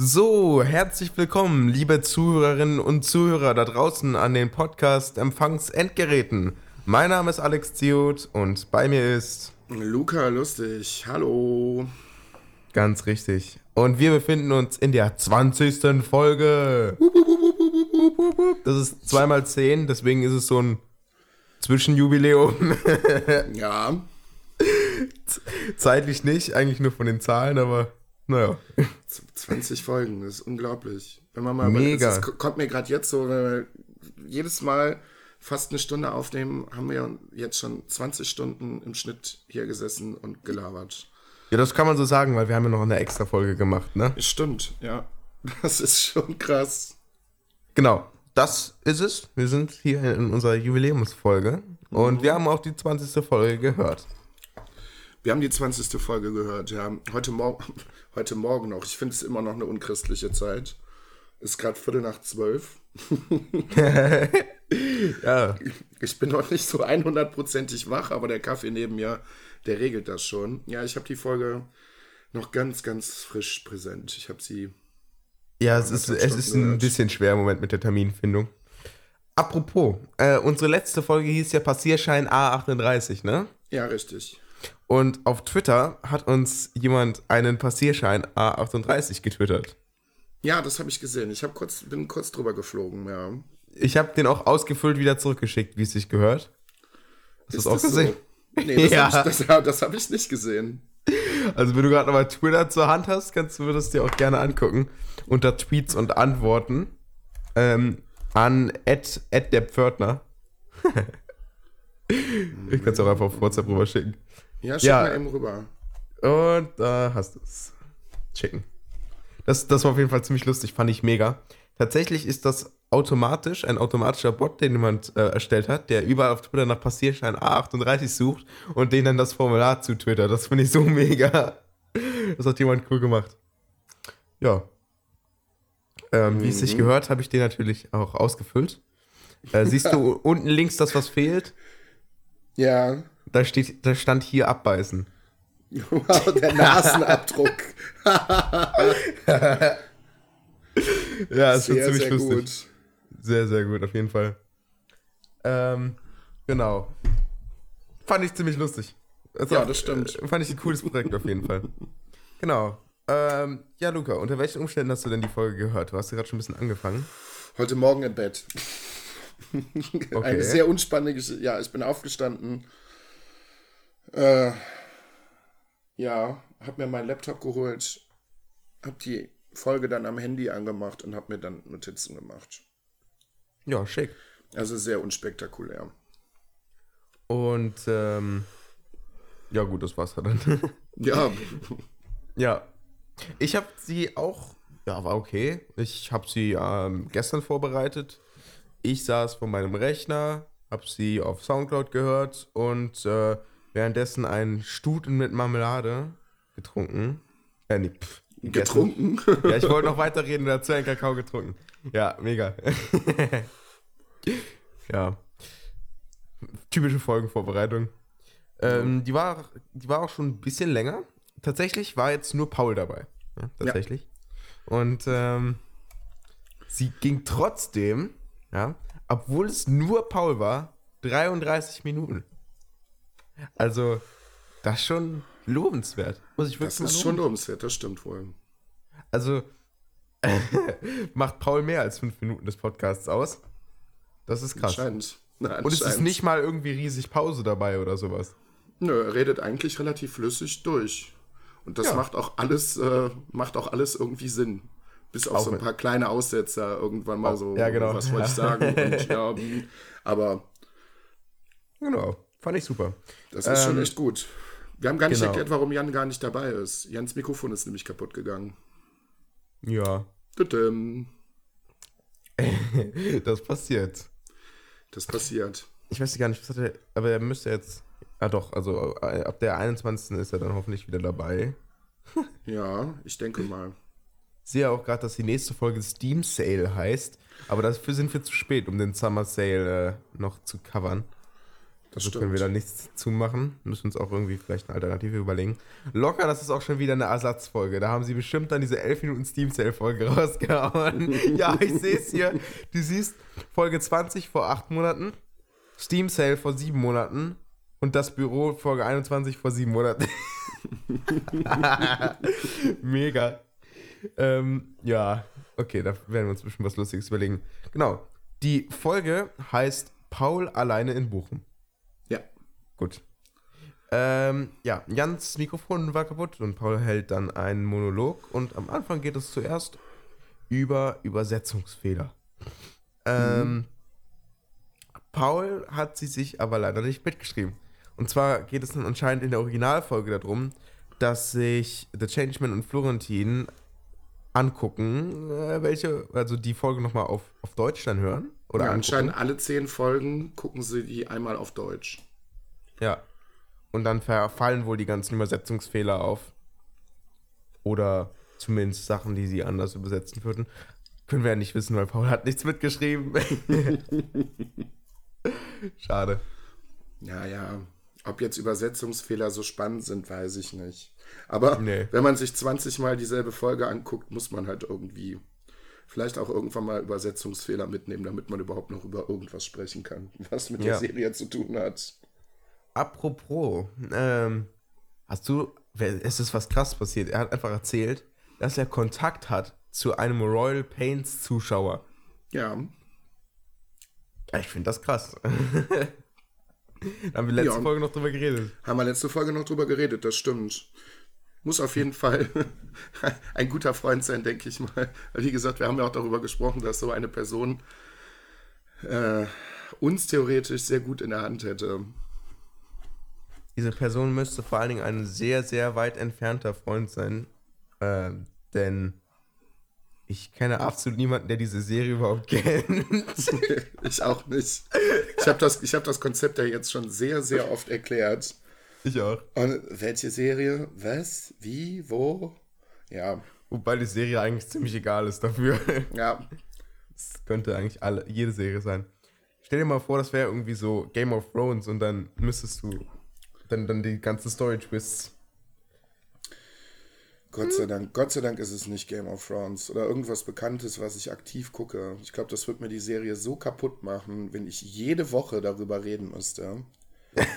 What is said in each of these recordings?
So, herzlich willkommen, liebe Zuhörerinnen und Zuhörer da draußen an den Podcast-Empfangs-Endgeräten. Mein Name ist Alex Ziot und bei mir ist. Luca Lustig, hallo. Ganz richtig. Und wir befinden uns in der 20. Folge. Das ist zweimal 10, deswegen ist es so ein Zwischenjubiläum. Ja. Zeitlich nicht, eigentlich nur von den Zahlen, aber naja. 20 Folgen, das ist unglaublich. Wenn man mal Mega. Das kommt mir gerade jetzt so, wenn wir jedes Mal fast eine Stunde aufnehmen, haben wir jetzt schon 20 Stunden im Schnitt hier gesessen und gelabert. Ja, das kann man so sagen, weil wir haben ja noch eine extra Folge gemacht, ne? Stimmt, ja. Das ist schon krass. Genau, das ist es. Wir sind hier in unserer Jubiläumsfolge und wir haben auch die 20. Folge gehört. Wir haben die 20. Folge gehört, ja. Heute, Mor heute Morgen noch. Ich finde es immer noch eine unchristliche Zeit. Ist gerade Viertel nach zwölf. Ja, Ich bin noch nicht so 100%ig wach, aber der Kaffee neben mir, der regelt das schon. Ja, ich habe die Folge noch ganz, ganz frisch präsent. Ich habe sie. ja es, ist, es ist ein bisschen schwer im Moment mit der Terminfindung. Apropos, äh, unsere letzte Folge hieß ja Passierschein A38, ne? Ja, richtig. Und auf Twitter hat uns jemand einen Passierschein A38 getwittert. Ja, das habe ich gesehen. Ich kurz, bin kurz drüber geflogen, ja. Ich habe den auch ausgefüllt wieder zurückgeschickt, wie es sich gehört. Hast du das auch gesehen? So? Nee, das Ja. habe ich, das, das hab ich nicht gesehen. Also wenn du gerade nochmal Twitter zur Hand hast, kannst du mir das dir auch gerne angucken. Unter Tweets und Antworten ähm, an Ed, Ed der Pförtner. ich kann es auch einfach auf WhatsApp rüber schicken. Ja, schick Ja. mal eben rüber. Und da hast du es. Schicken. Das, das war auf jeden Fall ziemlich lustig, fand ich mega. Tatsächlich ist das automatisch, ein automatischer Bot, den jemand äh, erstellt hat, der überall auf Twitter nach Passierschein A38 sucht und den dann das Formular zu Twitter. Das finde ich so mega. Das hat jemand cool gemacht. Ja. Ähm, Wie es sich gehört, habe ich den natürlich auch ausgefüllt. Äh, siehst du unten links das, was fehlt? Ja. Da, steht, da stand hier abbeißen. Wow, der Nasenabdruck. Ja, schon sehr, ziemlich sehr lustig. gut. Sehr, sehr gut, auf jeden Fall. Ähm, genau. Fand ich ziemlich lustig. Also, Ja, das stimmt. äh, Fand ich ein cooles Projekt auf jeden Fall. Genau. Ähm, ja, Luca, unter welchen Umständen hast du denn die Folge gehört? Du hast gerade schon ein bisschen angefangen. Heute Morgen im Bett. Okay. Eine sehr unspannende Geschichte. Ja, ich bin aufgestanden. Äh, ja, hab mir meinen Laptop geholt, hab die Folge dann am Handy angemacht und hab mir dann Notizen gemacht. Ja, schick. Also sehr unspektakulär. Und, ähm, ja gut, das war's dann. Ja, ja. Ich habe sie auch, ja, war okay. Ich habe sie ähm, gestern vorbereitet. Ich saß vor meinem Rechner, habe sie auf Soundcloud gehört und äh, währenddessen einen Stuten mit Marmelade getrunken. Äh, nee, pff, gegessen. getrunken. Ja, ich wollte noch weiterreden und dazu einen Kakao getrunken. Ja, mega. ja. Typische Folgenvorbereitung. Ähm, die, war, die war auch schon ein bisschen länger. Tatsächlich war jetzt nur Paul dabei. Ja, tatsächlich. Und ähm, sie ging trotzdem, ja, obwohl es nur Paul war, 33 Minuten. Also, das ist schon lobenswert. Muss ich wirklich Das ist schon lobenswert, das stimmt wohl. Also macht Paul mehr als fünf Minuten des Podcasts aus. Das ist krass. Anscheinend. Na, Und es ist anscheinend. nicht mal irgendwie riesig Pause dabei oder sowas. Nö, er redet eigentlich relativ flüssig durch. Und das Ja. macht auch alles, äh, macht auch alles irgendwie Sinn. Bis auf Auch so ein paar kleine Aussetzer irgendwann mal so, ja, genau. was wollte ich sagen? Und, ja, aber Genau. Fand ich super. das ist schon Ähm, echt gut. Wir haben gar nicht genau. erklärt, warum Jan gar nicht dabei ist. Jans Mikrofon ist nämlich kaputt gegangen. Ja. Das passiert. Das passiert. Ich weiß gar nicht, was hat er. Aber er müsste jetzt. Ah doch, also äh, ab der 21. ist er dann hoffentlich wieder dabei. Ja, ich denke mal. Sehe auch gerade, dass die nächste Folge Steam Sale heißt. Aber dafür sind wir zu spät, um den Summer Sale äh, noch zu covern. Also können wir da nichts zu machen. Müssen uns auch irgendwie vielleicht eine Alternative überlegen. Locker, das ist auch schon wieder eine Ersatzfolge. Da haben sie bestimmt dann diese 11 Minuten Steam Sale Folge rausgehauen. ja, ich sehe es hier. Du siehst Folge 20 vor 8 Monaten, Steam Sale vor 7 Monaten und das Büro Folge 21 vor 7 Monaten. Mega. Ähm, ja, okay, da werden wir uns bestimmt was Lustiges überlegen. Genau. Die Folge heißt Paul alleine in Bochum. Gut. Ähm, ja, Jans Mikrofon war kaputt und Paul hält dann einen Monolog und am Anfang geht es zuerst über Übersetzungsfehler. Ähm, mhm. Paul hat sie sich aber leider nicht mitgeschrieben. Und zwar geht es dann anscheinend in der Originalfolge darum, dass sich The Changeman und Florentin angucken, äh, welche, also die Folge nochmal auf, auf Deutsch dann hören. Oder ja, anscheinend alle zehn Folgen gucken sie die einmal auf Deutsch. Ja. Und dann fallen wohl die ganzen Übersetzungsfehler auf. Oder zumindest Sachen, die sie anders übersetzen würden. Können wir ja nicht wissen, weil Paul hat nichts mitgeschrieben. Schade. Ja, ja. Ob jetzt Übersetzungsfehler so spannend sind, weiß ich nicht. Aber nee. wenn man sich 20 Mal dieselbe Folge anguckt, muss man halt irgendwie vielleicht auch irgendwann mal Übersetzungsfehler mitnehmen, damit man überhaupt noch über irgendwas sprechen kann, was mit ja. der Serie zu tun hat. Apropos, ähm, hast du, es ist was krass passiert. Er hat einfach erzählt, dass er Kontakt hat zu einem Royal Pains Zuschauer. Ja. ja ich finde das krass. haben wir letzte ja, Folge noch drüber geredet. Haben wir letzte Folge noch drüber geredet, das stimmt muss auf jeden Fall ein guter Freund sein, denke ich mal. Wie gesagt, wir haben ja auch darüber gesprochen, dass so eine Person äh, uns theoretisch sehr gut in der Hand hätte. Diese Person müsste vor allen Dingen ein sehr, sehr weit entfernter Freund sein, äh, denn ich kenne absolut niemanden, der diese Serie überhaupt kennt. ich auch nicht. Ich habe das, hab das Konzept ja jetzt schon sehr, sehr oft erklärt. Ich auch. Und welche Serie? Was? Wie? Wo? Ja. Wobei die Serie eigentlich ziemlich egal ist dafür. Ja. Es könnte eigentlich alle, jede Serie sein. Stell dir mal vor, das wäre irgendwie so Game of Thrones und dann müsstest du dann, dann die ganzen Story-Twists. Gott sei Dank, Gott sei Dank ist es nicht Game of Thrones oder irgendwas Bekanntes, was ich aktiv gucke. Ich glaube, das wird mir die Serie so kaputt machen, wenn ich jede Woche darüber reden müsste.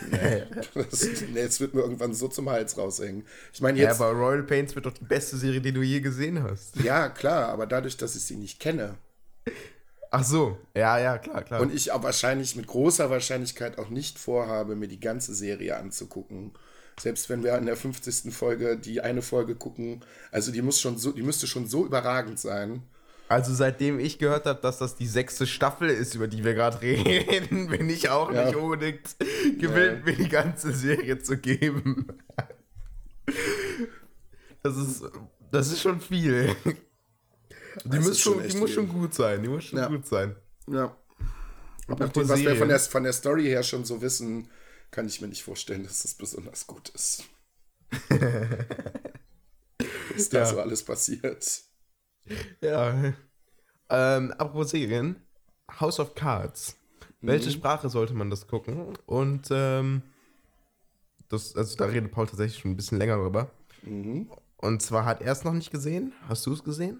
Nee, das, nee, es wird mir irgendwann so zum Hals raushängen. Ich meine jetzt. Ja, aber Royal Pains wird doch die beste Serie, die du je gesehen hast. Ja, klar, aber dadurch, dass ich sie nicht kenne. Ach so, ja, ja, klar, klar. Und ich auch wahrscheinlich mit großer Wahrscheinlichkeit auch nicht vorhabe, mir die ganze Serie anzugucken. Selbst wenn wir in der 50. Folge die eine Folge gucken, also die muss schon so, die müsste schon so überragend sein. Also seitdem ich gehört habe, dass das die sechste Staffel ist, über die wir gerade reden, bin ich auch ja. nicht unbedingt gewillt, ja. mir die ganze Serie zu geben. Das ist, das ist schon viel. Die, muss schon, die muss schon gut sein. Die muss schon ja. gut sein. Ja. Und nachdem, was wir von der, von der Story her schon so wissen, kann ich mir nicht vorstellen, dass das besonders gut ist. was da so alles passiert. Ja. Ähm, apropos Serien, House of Cards. Mhm. Welche Sprache sollte man das gucken? Und ähm, das, also da redet Paul tatsächlich schon ein bisschen länger drüber. Mhm. Und zwar hat er es noch nicht gesehen. Hast du es gesehen?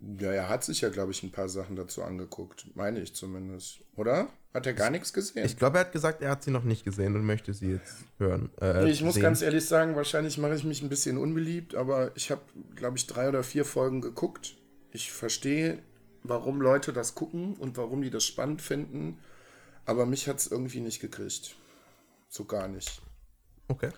Ja, er hat sich ja, glaube ich, ein paar Sachen dazu angeguckt. Meine ich zumindest. Oder? Hat er gar nichts gesehen? Ich glaube, er hat gesagt, er hat sie noch nicht gesehen und möchte sie jetzt hören. Äh, ich muss sehen. ganz ehrlich sagen, wahrscheinlich mache ich mich ein bisschen unbeliebt, aber ich habe, glaube ich, drei oder vier Folgen geguckt. Ich verstehe, warum Leute das gucken und warum die das spannend finden, aber mich hat es irgendwie nicht gekriegt. So gar nicht. Okay.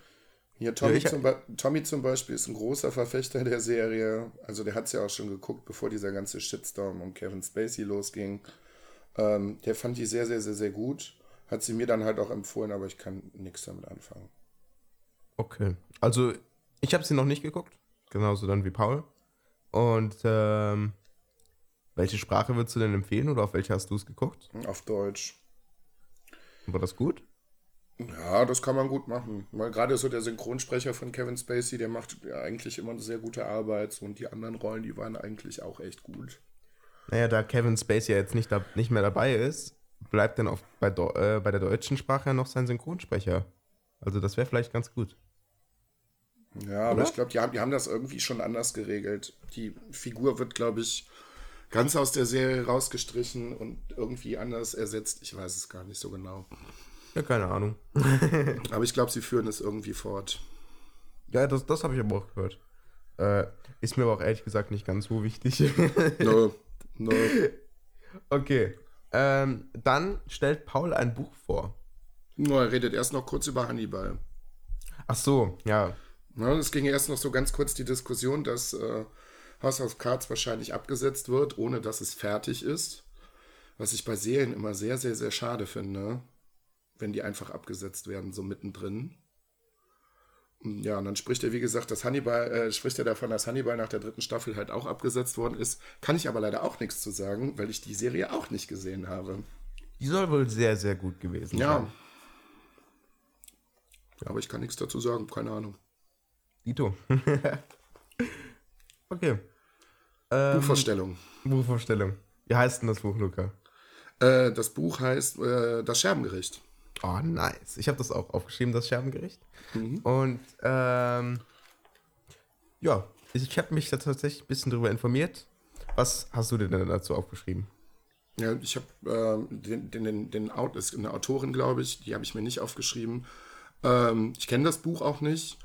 Hier, Tommy, ja, zum Tommy zum Beispiel ist ein großer Verfechter der Serie. Also der hat es ja auch schon geguckt, bevor dieser ganze Shitstorm um Kevin Spacey losging. Ähm, der fand die sehr, sehr, sehr, sehr gut. Hat sie mir dann halt auch empfohlen, aber ich kann nichts damit anfangen. Okay. Also ich habe sie noch nicht geguckt. Genauso dann wie Paul. Und ähm, welche Sprache würdest du denn empfehlen oder auf welche hast du es geguckt? Auf Deutsch. War das gut? Ja, das kann man gut machen. Weil gerade so der Synchronsprecher von Kevin Spacey, der macht ja eigentlich immer eine sehr gute Arbeit und die anderen Rollen, die waren eigentlich auch echt gut. Naja, da Kevin Spacey ja jetzt nicht, da, nicht mehr dabei ist, bleibt dann auf, bei, äh, bei der deutschen Sprache noch sein Synchronsprecher. Also das wäre vielleicht ganz gut. Ja, aber Oder? ich glaube, die haben, die haben das irgendwie schon anders geregelt. Die Figur wird, glaube ich, ganz aus der Serie rausgestrichen und irgendwie anders ersetzt. Ich weiß es gar nicht so genau. Ja, keine Ahnung. aber ich glaube, sie führen es irgendwie fort. Ja, das, das habe ich aber auch gehört. Äh, ist mir aber auch ehrlich gesagt nicht ganz so wichtig. no, no. Okay. Ähm, dann stellt Paul ein Buch vor. No, er redet erst noch kurz über Hannibal. Ach so, ja. Na, es ging erst noch so ganz kurz die Diskussion, dass äh, House of Cards wahrscheinlich abgesetzt wird, ohne dass es fertig ist. Was ich bei Serien immer sehr, sehr, sehr schade finde, wenn die einfach abgesetzt werden, so mittendrin. Ja, und dann spricht er, wie gesagt, dass Hannibal, äh, spricht er davon, dass Hannibal nach der dritten Staffel halt auch abgesetzt worden ist. Kann ich aber leider auch nichts zu sagen, weil ich die Serie auch nicht gesehen habe. Die soll wohl sehr, sehr gut gewesen ja. sein. Ja. Aber ich kann nichts dazu sagen, keine Ahnung. Dito. okay. Ähm, Buchvorstellung. Buchvorstellung. Wie heißt denn das Buch, Luca? Äh, das Buch heißt äh, Das Scherbengericht. Oh, nice. Ich habe das auch aufgeschrieben, das Scherbengericht. Mhm. Und ähm, ja, ich habe mich da tatsächlich ein bisschen darüber informiert. Was hast du denn dazu aufgeschrieben? Ja, ich habe äh, den, den, den, den Out, ist eine Autorin, glaube ich, die habe ich mir nicht aufgeschrieben. Ähm, ich kenne das Buch auch nicht.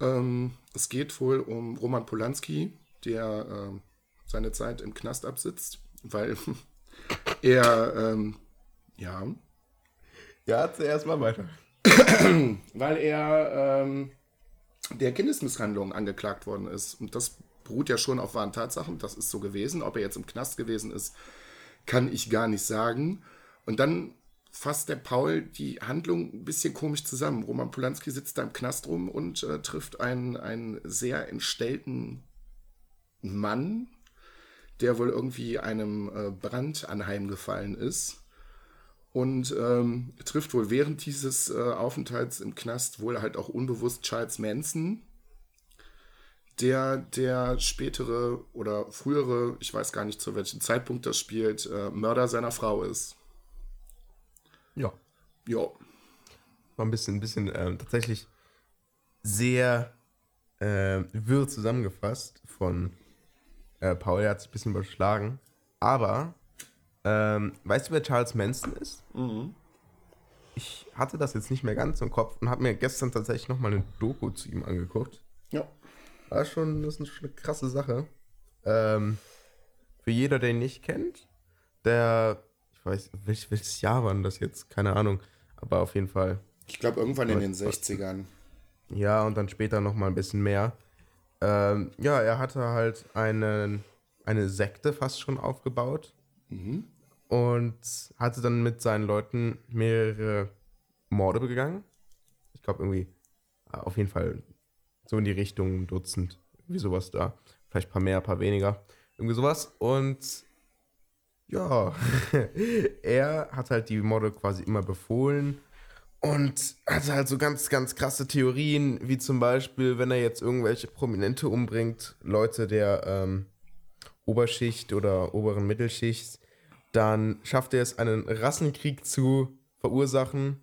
Ähm, es geht wohl um Roman Polanski, der äh, seine Zeit im Knast absitzt, weil er, ähm, ja, ja, zuerst mal weiter. Weil er ähm, der Kindesmisshandlung angeklagt worden ist. Und das beruht ja schon auf wahren Tatsachen. Das ist so gewesen. Ob er jetzt im Knast gewesen ist, kann ich gar nicht sagen. Und dann fasst der Paul die Handlung ein bisschen komisch zusammen. Roman Polanski sitzt da im Knast rum und äh, trifft einen, einen sehr entstellten Mann, der wohl irgendwie einem äh, Brand anheimgefallen ist und ähm, trifft wohl während dieses äh, Aufenthalts im Knast wohl halt auch unbewusst Charles Manson, der der spätere oder frühere, ich weiß gar nicht zu welchem Zeitpunkt das spielt, äh, Mörder seiner Frau ist. Ja. Ja. War ein bisschen, ein bisschen äh, tatsächlich sehr äh, wirr zusammengefasst von äh, Paul. Er hat sich ein bisschen überschlagen. Aber ähm, weißt du, wer Charles Manson ist? Mhm. Ich hatte das jetzt nicht mehr ganz im Kopf und habe mir gestern tatsächlich nochmal eine Doku zu ihm angeguckt. Ja. War schon, das ist eine krasse Sache. Ähm, für jeder, der ihn nicht kennt, der, ich weiß, welch, welches Jahr war das jetzt? Keine Ahnung. Aber auf jeden Fall. Ich glaube, irgendwann in den 60ern. Ja, und dann später nochmal ein bisschen mehr. Ähm, ja, er hatte halt einen, eine Sekte fast schon aufgebaut. Mhm und hatte dann mit seinen Leuten mehrere Morde begangen. Ich glaube irgendwie äh, auf jeden Fall so in die Richtung ein Dutzend, wie sowas da. Vielleicht ein paar mehr, ein paar weniger. Irgendwie sowas. Und ja, er hat halt die Morde quasi immer befohlen und hatte halt so ganz, ganz krasse Theorien, wie zum Beispiel, wenn er jetzt irgendwelche Prominente umbringt, Leute der ähm, Oberschicht oder oberen Mittelschicht, dann schafft er es, einen Rassenkrieg zu verursachen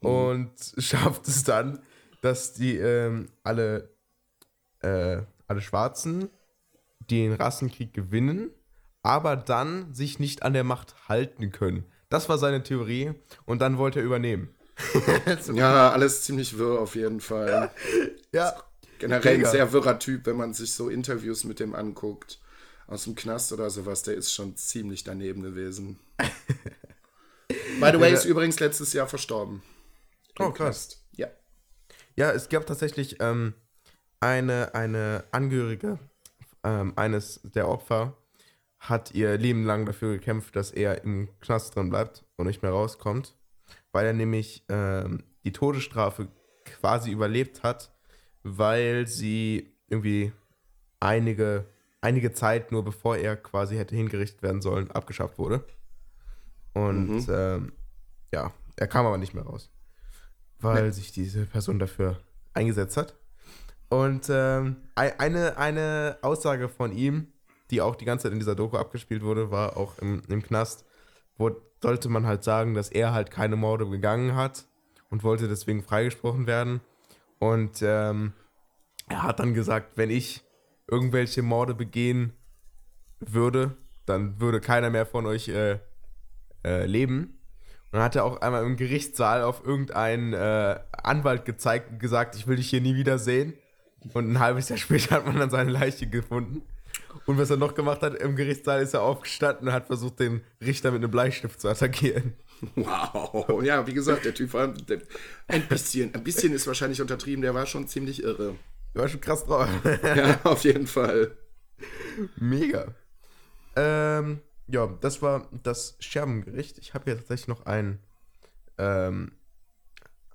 mhm. und schafft es dann, dass die ähm, alle, äh, alle Schwarzen den Rassenkrieg gewinnen, aber dann sich nicht an der Macht halten können. Das war seine Theorie und dann wollte er übernehmen. ja, alles ziemlich wirr auf jeden Fall. ja. Generell ein sehr wirrer Typ, wenn man sich so Interviews mit dem anguckt aus dem Knast oder sowas, der ist schon ziemlich daneben gewesen. By the way, ist übrigens letztes Jahr verstorben. Oh, krass. Ja. Ja, es gab tatsächlich ähm, eine, eine Angehörige ähm, eines der Opfer, hat ihr Leben lang dafür gekämpft, dass er im Knast drin bleibt und nicht mehr rauskommt, weil er nämlich ähm, die Todesstrafe quasi überlebt hat, weil sie irgendwie einige einige Zeit, nur bevor er quasi hätte hingerichtet werden sollen, abgeschafft wurde. Und mhm. ähm, ja, er kam aber nicht mehr raus, weil nee. sich diese Person dafür eingesetzt hat. Und ähm, eine, eine Aussage von ihm, die auch die ganze Zeit in dieser Doku abgespielt wurde, war auch im, im Knast, sollte man halt sagen, dass er halt keine Morde begangen hat und wollte deswegen freigesprochen werden. Und ähm, er hat dann gesagt, wenn ich irgendwelche Morde begehen würde, dann würde keiner mehr von euch äh, äh, leben. Und dann hat er auch einmal im Gerichtssaal auf irgendeinen äh, Anwalt gezeigt und gesagt, ich will dich hier nie wieder sehen. Und ein halbes Jahr später hat man dann seine Leiche gefunden. Und was er noch gemacht hat im Gerichtssaal, ist er aufgestanden und hat versucht, den Richter mit einem Bleistift zu attackieren. Wow. Ja, wie gesagt, der Typ war ein bisschen, ein bisschen ist wahrscheinlich untertrieben, der war schon ziemlich irre. Der war schon krass drauf. Ja, auf jeden Fall. Mega. Ähm, ja, das war das Scherbengericht. Ich habe hier tatsächlich noch einen, ähm,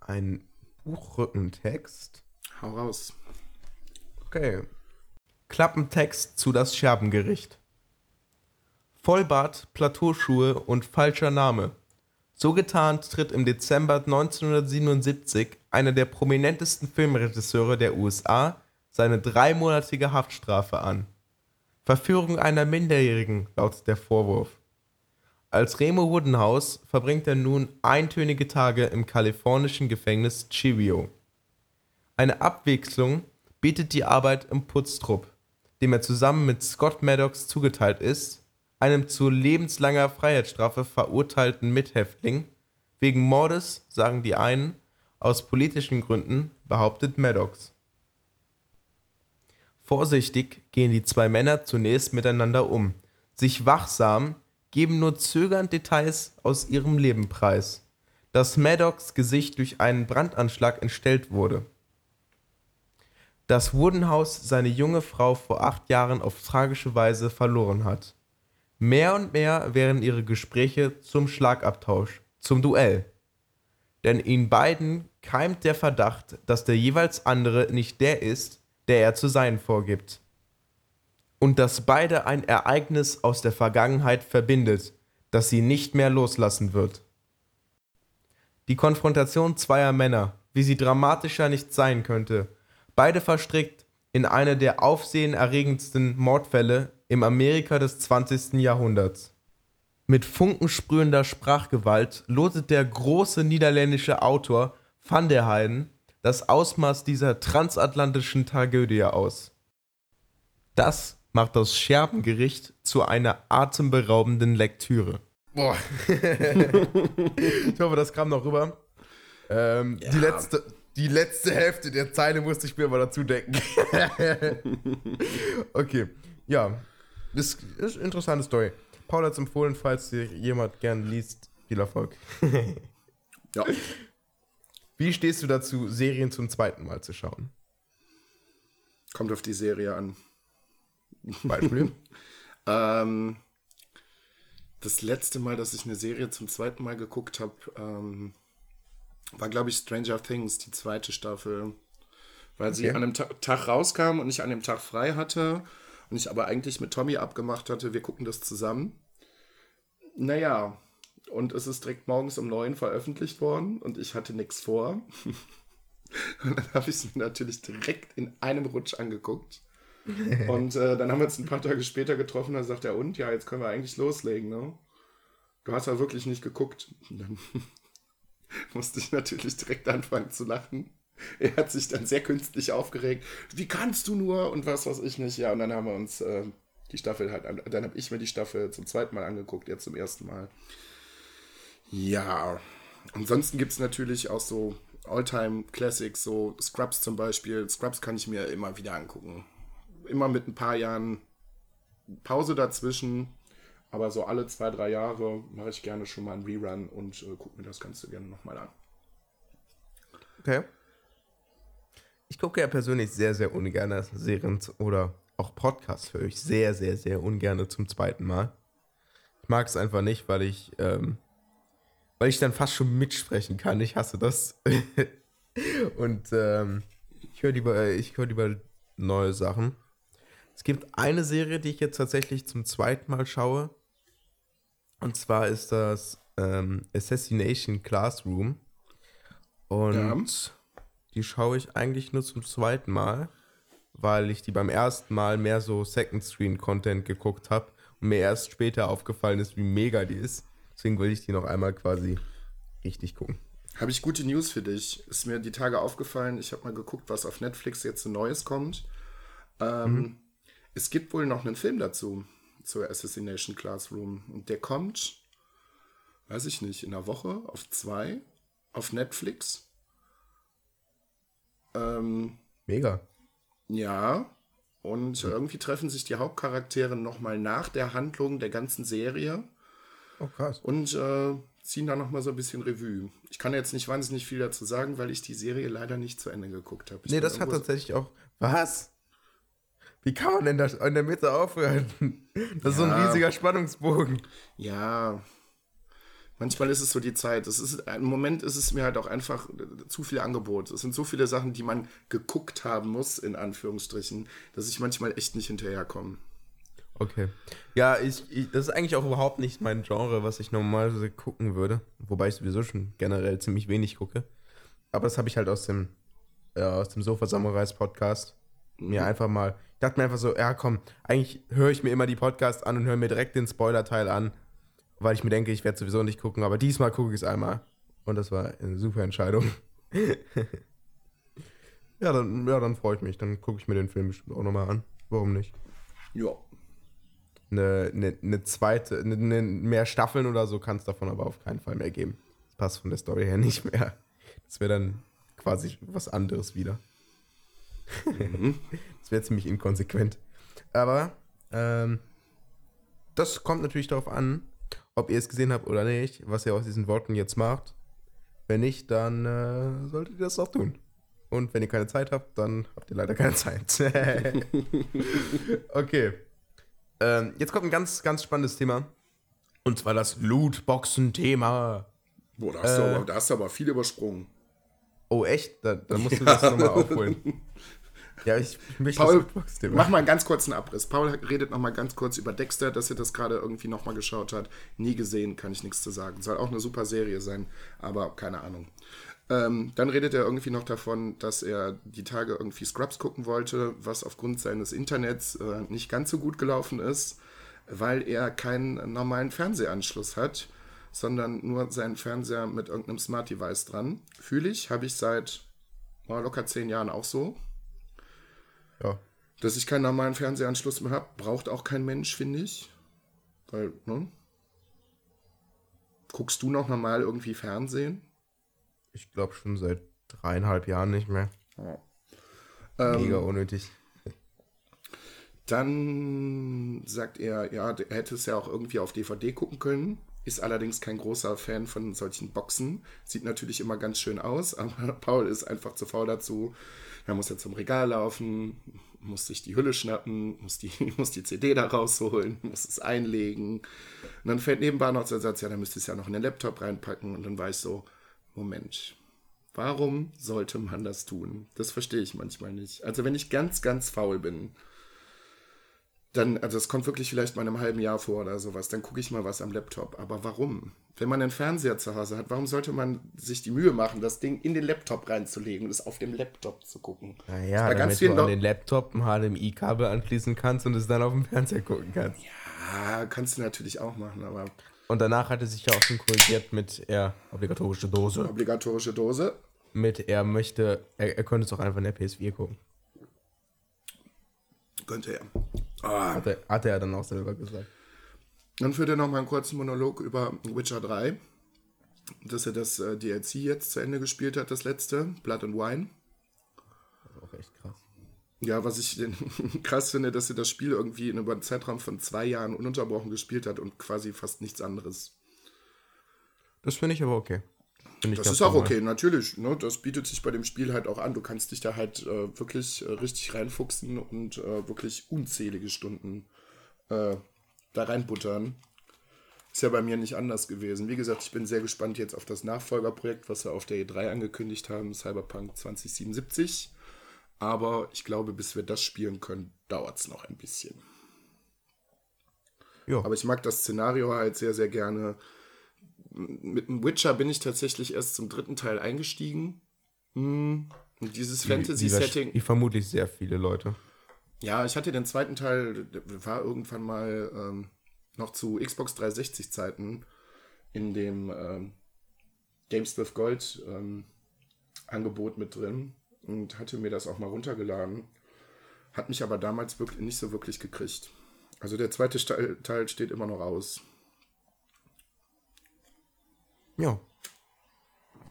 einen Buchrückentext. Hau raus. Okay. Klappentext zu das Scherbengericht. Vollbart, Plateauschuhe und falscher Name. So getarnt tritt im Dezember 1977 einer der prominentesten Filmregisseure der USA seine dreimonatige Haftstrafe an. Verführung einer Minderjährigen lautet der Vorwurf. Als Remo Woodenhouse verbringt er nun eintönige Tage im kalifornischen Gefängnis Chivio. Eine Abwechslung bietet die Arbeit im Putztrupp, dem er zusammen mit Scott Maddox zugeteilt ist, einem zu lebenslanger Freiheitsstrafe verurteilten Mithäftling. Wegen Mordes, sagen die einen, aus politischen Gründen, behauptet Maddox. Vorsichtig gehen die zwei Männer zunächst miteinander um. Sich wachsam geben nur zögernd Details aus ihrem Leben preis. Dass Maddox Gesicht durch einen Brandanschlag entstellt wurde. Dass Woodenhouse seine junge Frau vor acht Jahren auf tragische Weise verloren hat. Mehr und mehr werden ihre Gespräche zum Schlagabtausch, zum Duell. Denn ihnen beiden keimt der Verdacht, dass der jeweils andere nicht der ist, der er zu sein vorgibt. Und dass beide ein Ereignis aus der Vergangenheit verbindet, das sie nicht mehr loslassen wird. Die Konfrontation zweier Männer, wie sie dramatischer nicht sein könnte, beide verstrickt in eine der aufsehenerregendsten Mordfälle im Amerika des 20. Jahrhunderts. Mit funkensprühender Sprachgewalt lotet der große niederländische Autor Van der Heyden das Ausmaß dieser transatlantischen Tragödie aus. Das macht das Scherbengericht zu einer atemberaubenden Lektüre. Boah. ich hoffe, das kam noch rüber. Ähm, ja. die, letzte, die letzte Hälfte der Zeile musste ich mir aber dazu denken. okay, ja. Das ist eine interessante Story. Paul hat es empfohlen, falls dir jemand gern liest. Viel Erfolg. ja. Wie stehst du dazu, Serien zum zweiten Mal zu schauen? Kommt auf die Serie an. Beispiel? ähm, das letzte Mal, dass ich eine Serie zum zweiten Mal geguckt habe, ähm, war, glaube ich, Stranger Things, die zweite Staffel. Weil okay. sie an dem Ta Tag rauskam und ich an dem Tag frei hatte und ich aber eigentlich mit Tommy abgemacht hatte, wir gucken das zusammen. Naja, und es ist direkt morgens um neun veröffentlicht worden und ich hatte nichts vor. und dann habe ich es mir natürlich direkt in einem Rutsch angeguckt. und äh, dann haben wir uns ein paar Tage später getroffen, da sagt er, und ja, jetzt können wir eigentlich loslegen, ne? Du hast ja wirklich nicht geguckt. Und dann musste ich natürlich direkt anfangen zu lachen. Er hat sich dann sehr künstlich aufgeregt. Wie kannst du nur? Und was weiß ich nicht. Ja, und dann haben wir uns äh, die Staffel halt, dann habe ich mir die Staffel zum zweiten Mal angeguckt, jetzt zum ersten Mal. Ja, ansonsten gibt es natürlich auch so Alltime Classics, so Scrubs zum Beispiel. Scrubs kann ich mir immer wieder angucken. Immer mit ein paar Jahren Pause dazwischen, aber so alle zwei, drei Jahre mache ich gerne schon mal einen Rerun und äh, gucke mir das Ganze gerne nochmal an. Okay. Ich gucke ja persönlich sehr, sehr ungern Serien oder auch Podcasts höre ich sehr, sehr, sehr ungern zum zweiten Mal. Ich mag es einfach nicht, weil ich ähm, weil ich dann fast schon mitsprechen kann. Ich hasse das. Und ähm, ich höre lieber, äh, ich lieber neue Sachen. Es gibt eine Serie, die ich jetzt tatsächlich zum zweiten Mal schaue. Und zwar ist das ähm, Assassination Classroom. Und ja. Die schaue ich eigentlich nur zum zweiten Mal, weil ich die beim ersten Mal mehr so Second Screen Content geguckt habe und mir erst später aufgefallen ist, wie mega die ist. Deswegen will ich die noch einmal quasi richtig gucken. Habe ich gute News für dich. Ist mir die Tage aufgefallen. Ich habe mal geguckt, was auf Netflix jetzt so Neues kommt. Ähm, mhm. Es gibt wohl noch einen Film dazu, zur Assassination Classroom. Und der kommt, weiß ich nicht, in einer Woche auf zwei auf Netflix. Ähm, Mega. Ja. Und mhm. irgendwie treffen sich die Hauptcharaktere nochmal nach der Handlung der ganzen Serie. Oh, krass. Und äh, ziehen da nochmal so ein bisschen Revue. Ich kann jetzt nicht wahnsinnig viel dazu sagen, weil ich die Serie leider nicht zu Ende geguckt habe. Nee, das hat tatsächlich auch. Was? Wie kann man denn da in der Mitte aufhören? Das ja. ist so ein riesiger Spannungsbogen. Ja. Manchmal ist es so die Zeit. Es ist, Im Moment ist es mir halt auch einfach zu viel Angebot. Es sind so viele Sachen, die man geguckt haben muss, in Anführungsstrichen, dass ich manchmal echt nicht hinterherkomme. Okay. Ja, ich, ich, das ist eigentlich auch überhaupt nicht mein Genre, was ich normalerweise gucken würde. Wobei ich sowieso schon generell ziemlich wenig gucke. Aber das habe ich halt aus dem, äh, aus dem Sofa Samurais Podcast mhm. mir einfach mal, ich dachte mir einfach so, ja komm, eigentlich höre ich mir immer die Podcasts an und höre mir direkt den Spoiler-Teil an, weil ich mir denke, ich werde sowieso nicht gucken, aber diesmal gucke ich es einmal. Und das war eine super Entscheidung. ja, dann, ja, dann freue ich mich. Dann gucke ich mir den Film bestimmt auch nochmal an. Warum nicht? Ja eine, eine, eine zweite, eine, eine mehr Staffeln oder so kann es davon aber auf keinen Fall mehr geben. Das passt von der Story her nicht mehr. Das wäre dann quasi was anderes wieder. Mhm. das wäre ziemlich inkonsequent. Aber ähm, das kommt natürlich darauf an, ob ihr es gesehen habt oder nicht, was ihr aus diesen Worten jetzt macht. Wenn nicht, dann äh, solltet ihr das auch tun. Und wenn ihr keine Zeit habt, dann habt ihr leider keine Zeit. okay. Ähm, jetzt kommt ein ganz, ganz spannendes Thema. Und zwar das Lootboxen-Thema. Boah, da hast, äh, du aber, da hast du aber viel übersprungen. Oh, echt? Da, da musst du ja. das nochmal aufholen. Ja, ich möchte Paul, das mach mal einen ganz kurzen Abriss. Paul redet nochmal ganz kurz über Dexter, dass er das gerade irgendwie nochmal geschaut hat. Nie gesehen, kann ich nichts zu sagen. Soll auch eine super Serie sein, aber keine Ahnung. Ähm, dann redet er irgendwie noch davon, dass er die Tage irgendwie Scrubs gucken wollte, was aufgrund seines Internets äh, nicht ganz so gut gelaufen ist, weil er keinen normalen Fernsehanschluss hat, sondern nur seinen Fernseher mit irgendeinem Smart Device dran. Fühle ich, habe ich seit oh, locker zehn Jahren auch so. Ja. Dass ich keinen normalen Fernsehanschluss mehr habe, braucht auch kein Mensch, finde ich. Weil, ne? Guckst du noch normal irgendwie Fernsehen? Ich glaube schon seit dreieinhalb Jahren nicht mehr. Ja. Mega ähm, unnötig. Dann sagt er, ja, er hätte es ja auch irgendwie auf DVD gucken können. Ist allerdings kein großer Fan von solchen Boxen. Sieht natürlich immer ganz schön aus, aber Paul ist einfach zu faul dazu. Da muss er zum Regal laufen, muss sich die Hülle schnappen, muss die, muss die CD da rausholen, muss es einlegen. Und dann fällt nebenbei noch der Satz, ja, dann müsste es ja noch in den Laptop reinpacken. Und dann war ich so, Moment. Warum sollte man das tun? Das verstehe ich manchmal nicht. Also wenn ich ganz, ganz faul bin, dann, also es kommt wirklich vielleicht mal in einem halben Jahr vor oder sowas, dann gucke ich mal was am Laptop. Aber warum? Wenn man einen Fernseher zu Hause hat, warum sollte man sich die Mühe machen, das Ding in den Laptop reinzulegen und es auf dem Laptop zu gucken? Naja, damit ganz du an den Laptop ein HDMI-Kabel anschließen kannst und es dann auf dem Fernseher gucken kannst. Ja, kannst du natürlich auch machen, aber und danach hat er sich ja auch schon korrigiert mit er obligatorische Dose. Obligatorische Dose. Mit er möchte, er, er könnte es auch einfach in der PS4 gucken. Könnte er. Ah. Hat, er hat er dann auch selber gesagt. Dann führt er nochmal einen kurzen Monolog über Witcher 3. Dass er das äh, DLC jetzt zu Ende gespielt hat, das letzte, Blood and Wine. Das ist auch echt krass. Ja, was ich krass finde, dass er das Spiel irgendwie in einem Zeitraum von zwei Jahren ununterbrochen gespielt hat und quasi fast nichts anderes. Das finde ich aber okay. Das ist auch okay, natürlich. Ne? Das bietet sich bei dem Spiel halt auch an. Du kannst dich da halt äh, wirklich äh, richtig reinfuchsen und äh, wirklich unzählige Stunden äh, da reinbuttern. Ist ja bei mir nicht anders gewesen. Wie gesagt, ich bin sehr gespannt jetzt auf das Nachfolgerprojekt, was wir auf der E3 angekündigt haben, Cyberpunk 2077. Aber ich glaube, bis wir das spielen können, dauert es noch ein bisschen. Ja. Aber ich mag das Szenario halt sehr, sehr gerne. Mit dem Witcher bin ich tatsächlich erst zum dritten Teil eingestiegen. Hm. Dieses Fantasy-Setting. Wie vermutlich sehr viele Leute. Ja, ich hatte den zweiten Teil, war irgendwann mal ähm, noch zu Xbox 360-Zeiten in dem ähm, Games with Gold ähm, Angebot mit drin und hatte mir das auch mal runtergeladen. Hat mich aber damals wirklich nicht so wirklich gekriegt. Also der zweite Teil steht immer noch aus. Ja.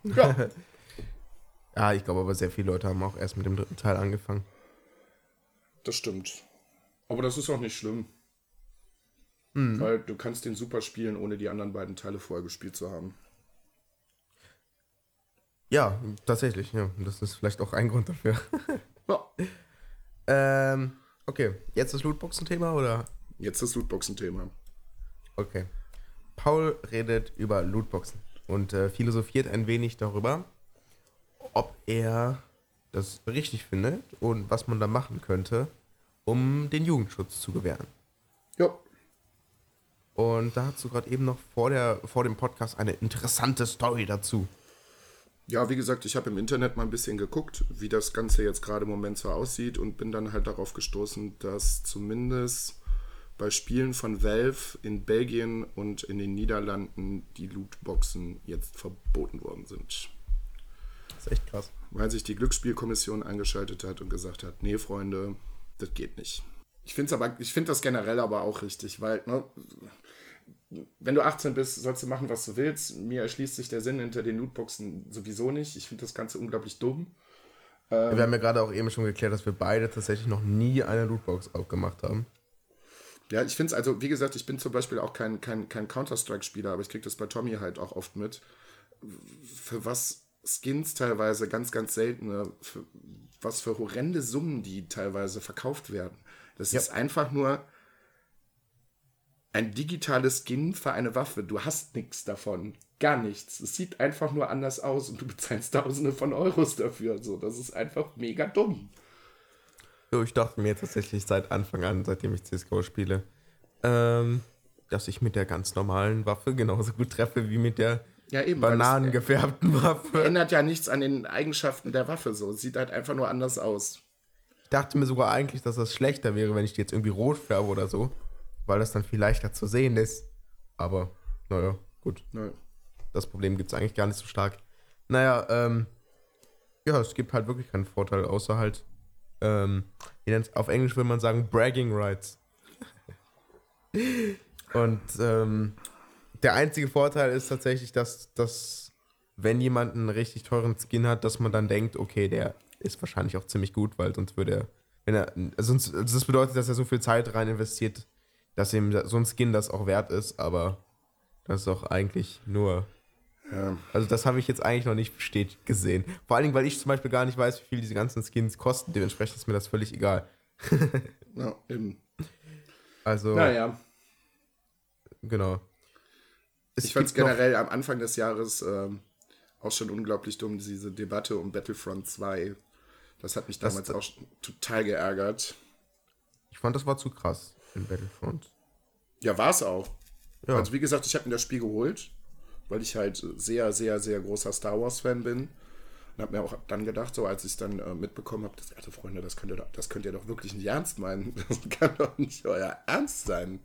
Ja. ja, ich glaube aber sehr viele Leute haben auch erst mit dem dritten Teil angefangen. Das stimmt. Aber das ist auch nicht schlimm. Mhm. Weil du kannst den super spielen, ohne die anderen beiden Teile vorher gespielt zu haben. Ja, tatsächlich, ja. Das ist vielleicht auch ein Grund dafür. ja. Ähm, okay, jetzt das Lootboxen-Thema oder? Jetzt das Lootboxen-Thema. Okay. Paul redet über Lootboxen und äh, philosophiert ein wenig darüber, ob er das richtig findet und was man da machen könnte, um den Jugendschutz zu gewähren. Ja. Und da hast du gerade eben noch vor, der, vor dem Podcast eine interessante Story dazu. Ja, wie gesagt, ich habe im Internet mal ein bisschen geguckt, wie das Ganze jetzt gerade im Moment so aussieht und bin dann halt darauf gestoßen, dass zumindest bei Spielen von Valve in Belgien und in den Niederlanden die Lootboxen jetzt verboten worden sind. Das ist echt krass. Weil sich die Glücksspielkommission eingeschaltet hat und gesagt hat, nee, Freunde, das geht nicht. Ich finde aber, das generell aber auch richtig, weil, ne, wenn du 18 bist, sollst du machen, was du willst. Mir erschließt sich der Sinn hinter den Lootboxen sowieso nicht. Ich finde das Ganze unglaublich dumm. Ähm, wir haben ja gerade auch eben schon geklärt, dass wir beide tatsächlich noch nie eine Lootbox aufgemacht haben. Ja, ich finde es, also wie gesagt, ich bin zum Beispiel auch kein, kein, kein Counter-Strike-Spieler, aber ich kriege das bei Tommy halt auch oft mit. Für was Skins teilweise ganz, ganz seltene, für was für horrende Summen die teilweise verkauft werden. Das ja. ist einfach nur ein digitales Skin für eine Waffe. Du hast nichts davon. Gar nichts. Es sieht einfach nur anders aus und du bezahlst Tausende von Euros dafür. So, das ist einfach mega dumm. So, ich dachte mir tatsächlich seit Anfang an, seitdem ich CSGO spiele, ähm, dass ich mit der ganz normalen Waffe genauso gut treffe wie mit der ja, eben, bananengefärbten Waffe. Ändert ja nichts an den Eigenschaften der Waffe so. Sieht halt einfach nur anders aus. Ich dachte mir sogar eigentlich, dass das schlechter wäre, wenn ich die jetzt irgendwie rot färbe oder so weil das dann viel leichter zu sehen ist. Aber, naja, gut. Naja. Das Problem gibt es eigentlich gar nicht so stark. Naja, ähm, ja, es gibt halt wirklich keinen Vorteil, außer halt, ähm, auf Englisch würde man sagen, Bragging Rights. Und ähm, der einzige Vorteil ist tatsächlich, dass, dass, wenn jemand einen richtig teuren Skin hat, dass man dann denkt, okay, der ist wahrscheinlich auch ziemlich gut, weil sonst würde er, wenn er, sonst, also das bedeutet, dass er so viel Zeit rein investiert, dass ihm so ein Skin das auch wert ist, aber das ist doch eigentlich nur. Ja. Also, das habe ich jetzt eigentlich noch nicht bestätigt gesehen. Vor allen Dingen, weil ich zum Beispiel gar nicht weiß, wie viel diese ganzen Skins kosten. Dementsprechend ist mir das völlig egal. ja, eben. Also. Naja. Genau. Es ich fand es generell am Anfang des Jahres ähm, auch schon unglaublich dumm, diese Debatte um Battlefront 2. Das hat mich damals das, auch total geärgert. Ich fand, das war zu krass in Battlefront. Ja, war es auch. Ja. Also wie gesagt, ich habe mir das Spiel geholt, weil ich halt sehr, sehr, sehr großer Star Wars-Fan bin. Und habe mir auch dann gedacht, so als ich es dann äh, mitbekommen habe, das, also Freunde, das könnt, ihr, das könnt ihr doch wirklich nicht ernst meinen. Das kann doch nicht euer Ernst sein.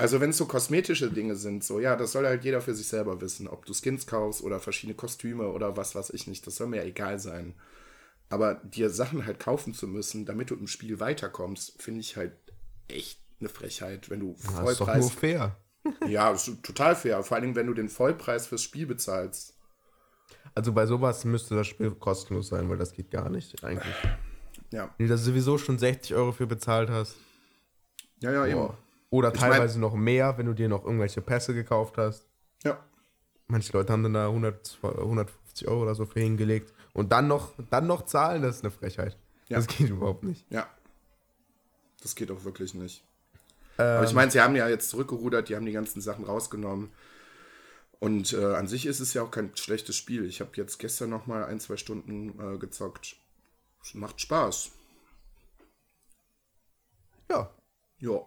Also wenn es so kosmetische Dinge sind, so ja, das soll halt jeder für sich selber wissen, ob du Skins kaufst oder verschiedene Kostüme oder was weiß ich nicht, das soll mir ja egal sein. Aber dir Sachen halt kaufen zu müssen, damit du im Spiel weiterkommst, finde ich halt echt eine Frechheit, wenn du Vollpreis. Das ist doch nur fair. Ja, total fair. Vor allem, wenn du den Vollpreis fürs Spiel bezahlst. Also bei sowas müsste das Spiel kostenlos sein, weil das geht gar nicht eigentlich. Ja. Wenn du da sowieso schon 60 Euro für bezahlt hast. Ja, ja, eben. Oder ich teilweise mein, noch mehr, wenn du dir noch irgendwelche Pässe gekauft hast. Ja. Manche Leute haben dann da 100, 150 Euro oder so für hingelegt. Und dann noch, dann noch zahlen, das ist eine Frechheit. Ja. Das geht überhaupt nicht. Ja. Das geht auch wirklich nicht. Ähm, Aber ich meine, sie haben ja jetzt zurückgerudert, die haben die ganzen Sachen rausgenommen. Und äh, an sich ist es ja auch kein schlechtes Spiel. Ich habe jetzt gestern noch mal ein, zwei Stunden äh, gezockt. Es macht Spaß. Ja. Ja.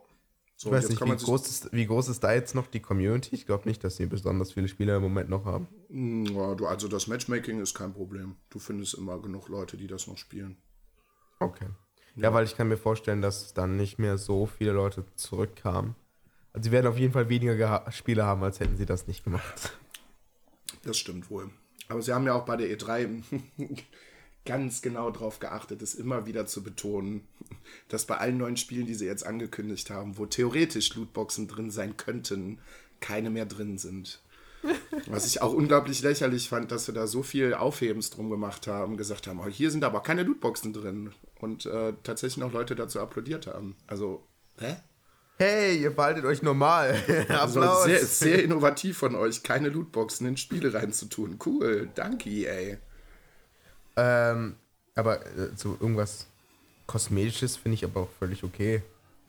So, ich weiß nicht, wie groß, ist, wie groß ist da jetzt noch die Community? Ich glaube nicht, dass sie besonders viele Spieler im Moment noch haben. Hm, ja, du, also das Matchmaking ist kein Problem. Du findest immer genug Leute, die das noch spielen. Okay. Ja, weil ich kann mir vorstellen, dass dann nicht mehr so viele Leute zurückkamen. Also sie werden auf jeden Fall weniger Spiele haben, als hätten sie das nicht gemacht. Das stimmt wohl. Aber sie haben ja auch bei der E3 ganz genau darauf geachtet, es immer wieder zu betonen, dass bei allen neuen Spielen, die sie jetzt angekündigt haben, wo theoretisch Lootboxen drin sein könnten, keine mehr drin sind. Was ich auch unglaublich lächerlich fand, dass sie da so viel Aufhebens drum gemacht haben, gesagt haben, oh, hier sind aber keine Lootboxen drin. Und äh, tatsächlich noch Leute dazu applaudiert haben. Also, hä? Hey, ihr behaltet euch normal. Also Applaus. sehr, sehr innovativ von euch, keine Lootboxen in Spiele reinzutun. Cool, danke EA. Ähm, aber äh, so irgendwas Kosmetisches finde ich aber auch völlig okay.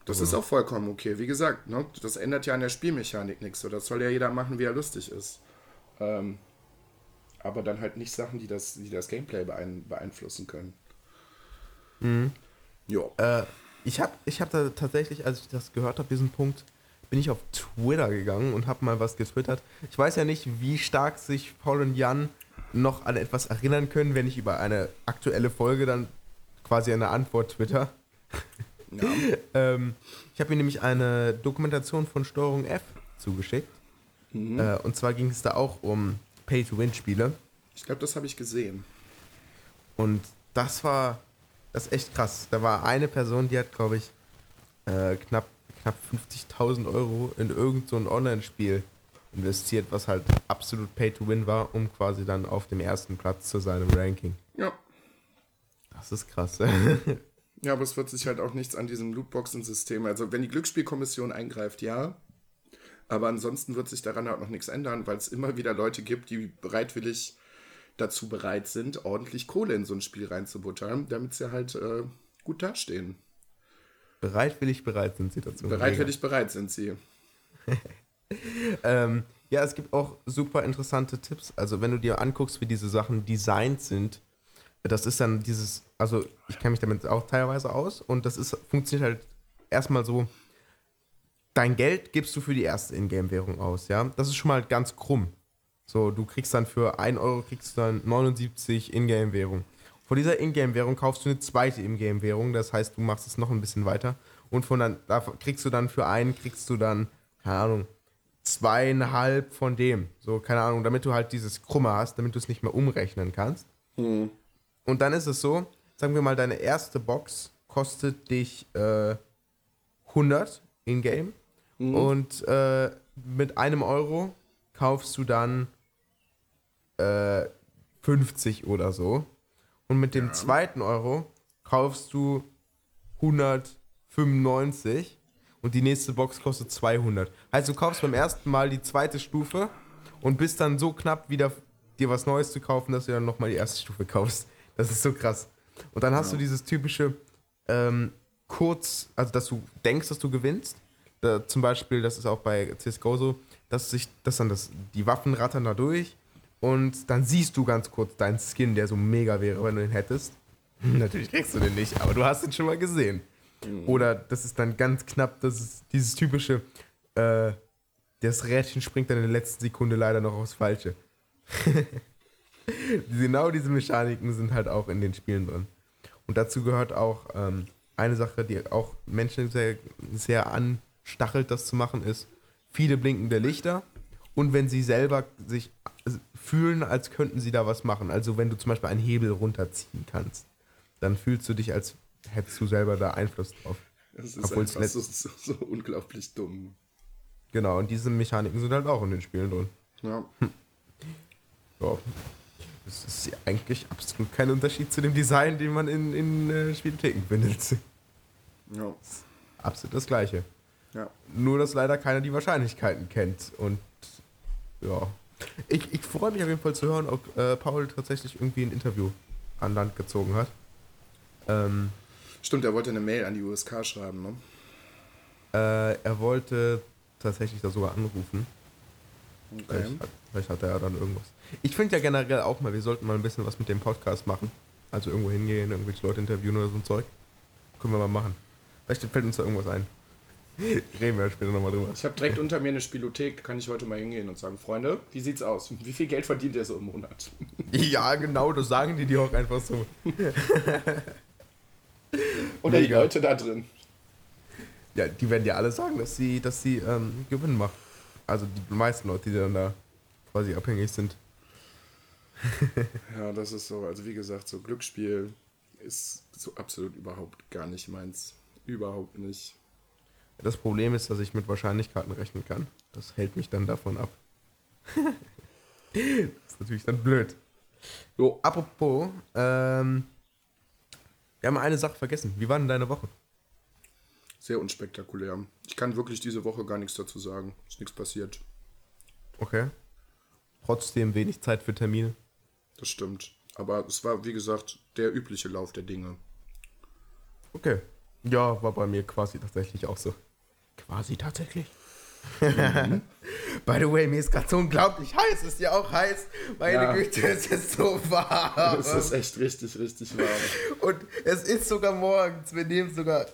Das ist auch vollkommen okay. Wie gesagt, ne, das ändert ja an der Spielmechanik nichts. So, das soll ja jeder machen, wie er lustig ist. Ähm, aber dann halt nicht Sachen, die das, die das Gameplay beein beeinflussen können. Mhm. Jo. Äh, ich habe ich hab da tatsächlich, als ich das gehört habe, diesen Punkt, bin ich auf Twitter gegangen und habe mal was getwittert. Ich weiß ja nicht, wie stark sich Paul und Jan noch an etwas erinnern können, wenn ich über eine aktuelle Folge dann quasi eine Antwort twitter. Ja. ähm, ich habe mir nämlich eine Dokumentation von Steuerung F zugeschickt. Mhm. Äh, und zwar ging es da auch um Pay-to-Win-Spiele. Ich glaube, das habe ich gesehen. Und das war das ist echt krass. Da war eine Person, die hat, glaube ich, äh, knapp, knapp 50.000 Euro in irgendein so Online-Spiel investiert, was halt absolut Pay-to-Win war, um quasi dann auf dem ersten Platz zu seinem Ranking. Ja. Das ist krass. ja, aber es wird sich halt auch nichts an diesem Lootboxen-System. Also, wenn die Glücksspielkommission eingreift, ja. Aber ansonsten wird sich daran halt noch nichts ändern, weil es immer wieder Leute gibt, die bereitwillig dazu bereit sind, ordentlich Kohle in so ein Spiel reinzubuttern, damit sie halt äh, gut dastehen. Bereitwillig bereit sind sie dazu. Bereitwillig bereit sind sie. ähm, ja, es gibt auch super interessante Tipps. Also, wenn du dir anguckst, wie diese Sachen designt sind, das ist dann dieses, also ich kenne mich damit auch teilweise aus und das ist, funktioniert halt erstmal so, dein Geld gibst du für die erste Ingame-Währung aus, ja. Das ist schon mal ganz krumm. So, du kriegst dann für 1 Euro kriegst du dann 79 Ingame-Währung. Von dieser Ingame-Währung kaufst du eine zweite Ingame-Währung, das heißt, du machst es noch ein bisschen weiter. Und von dann, da kriegst du dann für einen, kriegst du dann, keine Ahnung, zweieinhalb von dem. So, keine Ahnung, damit du halt dieses Krumme hast, damit du es nicht mehr umrechnen kannst. Mhm. Und dann ist es so, sagen wir mal, deine erste Box kostet dich äh, 100 in-game. Mhm. Und äh, mit einem Euro kaufst du dann 50 äh, oder so. Und mit dem ja. zweiten Euro kaufst du 195 und die nächste Box kostet 200. Also du kaufst beim ersten Mal die zweite Stufe und bist dann so knapp wieder dir was Neues zu kaufen, dass du dann nochmal die erste Stufe kaufst. Das ist so krass. Und dann hast ja. du dieses typische ähm, kurz, also dass du denkst, dass du gewinnst. Da, zum Beispiel, das ist auch bei CSGO so, dass sich, dass dann das, die Waffen rattern da durch und dann siehst du ganz kurz deinen Skin, der so mega wäre, wenn du den hättest. Natürlich kriegst du den nicht, aber du hast ihn schon mal gesehen. Mhm. Oder das ist dann ganz knapp, das ist dieses typische, äh, das Rädchen springt dann in der letzten Sekunde leider noch aufs Falsche. genau diese Mechaniken sind halt auch in den Spielen drin. Und dazu gehört auch ähm, eine Sache, die auch Menschen sehr, sehr anstachelt, das zu machen, ist viele blinkende Lichter und wenn sie selber sich fühlen, als könnten sie da was machen. Also wenn du zum Beispiel einen Hebel runterziehen kannst, dann fühlst du dich, als hättest du selber da Einfluss drauf. Das ist Obwohl einfach so, so, so, unglaublich dumm. Genau, und diese Mechaniken sind halt auch in den Spielen drin. Ja. Hm. ja. Das ist eigentlich absolut kein Unterschied zu dem Design, den man in, in äh, Spielotheken findet. Ja. Absolut das gleiche. Ja. Nur, dass leider keiner die Wahrscheinlichkeiten kennt. Und ja. Ich, ich freue mich auf jeden Fall zu hören, ob äh, Paul tatsächlich irgendwie ein Interview an Land gezogen hat. Ähm, Stimmt, er wollte eine Mail an die USK schreiben, ne? Äh, er wollte tatsächlich da sogar anrufen. Okay. Vielleicht, hat, vielleicht hat er ja dann irgendwas. Ich finde ja generell auch mal, wir sollten mal ein bisschen was mit dem Podcast machen. Also irgendwo hingehen, irgendwelche Leute interviewen oder so ein Zeug. Können wir mal machen. Vielleicht fällt uns da irgendwas ein. Reden wir später nochmal drüber. Ich habe direkt unter mir eine Spielothek, kann ich heute mal hingehen und sagen, Freunde, wie sieht's aus? Wie viel Geld verdient ihr so im Monat? Ja, genau, das sagen die dir auch einfach so. Oder die Leute da drin. Ja, die werden ja alle sagen, dass sie, dass sie ähm, Gewinn macht. Also die meisten Leute, die dann da quasi abhängig sind. ja, das ist so. Also wie gesagt, so Glücksspiel ist so absolut überhaupt gar nicht meins. Überhaupt nicht. Das Problem ist, dass ich mit Wahrscheinlichkeiten rechnen kann. Das hält mich dann davon ab. das ist natürlich dann blöd. So, apropos, ähm, wir haben eine Sache vergessen. Wie war denn deine Woche? Sehr unspektakulär. Ich kann wirklich diese Woche gar nichts dazu sagen. Ist nichts passiert. Okay. Trotzdem wenig Zeit für Termine. Das stimmt. Aber es war, wie gesagt, der übliche Lauf der Dinge. Okay. Ja, war bei mir quasi tatsächlich auch so. Quasi tatsächlich. Mhm. By the way, mir ist gerade so unglaublich heiß. Ist ja auch heiß. Meine ja. Güte, es ist so warm. Es ist echt richtig, richtig warm. Und es ist sogar morgens. Wir nehmen sogar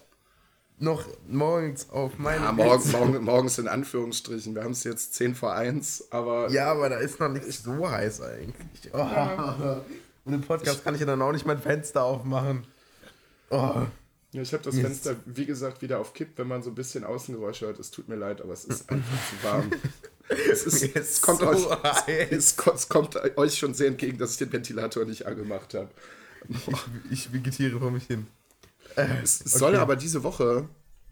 noch morgens auf meine ja, morgen, morgen, morgens in Anführungsstrichen. Wir haben es jetzt 10 vor 1, aber. Ja, aber da ist noch nicht so heiß eigentlich. Oh. Und im Podcast kann ich ja dann auch nicht mein Fenster aufmachen. Oh. Ja, ich habe das Mist. Fenster, wie gesagt, wieder auf Kipp, wenn man so ein bisschen Außengeräusche hört. Es tut mir leid, aber es ist einfach zu warm. Es, ist, ist es, kommt so euch, es, es, kommt euch schon sehr entgegen, dass ich den Ventilator nicht angemacht habe. Ich, ich, vegetiere vor mich hin. Es okay. soll aber diese Woche,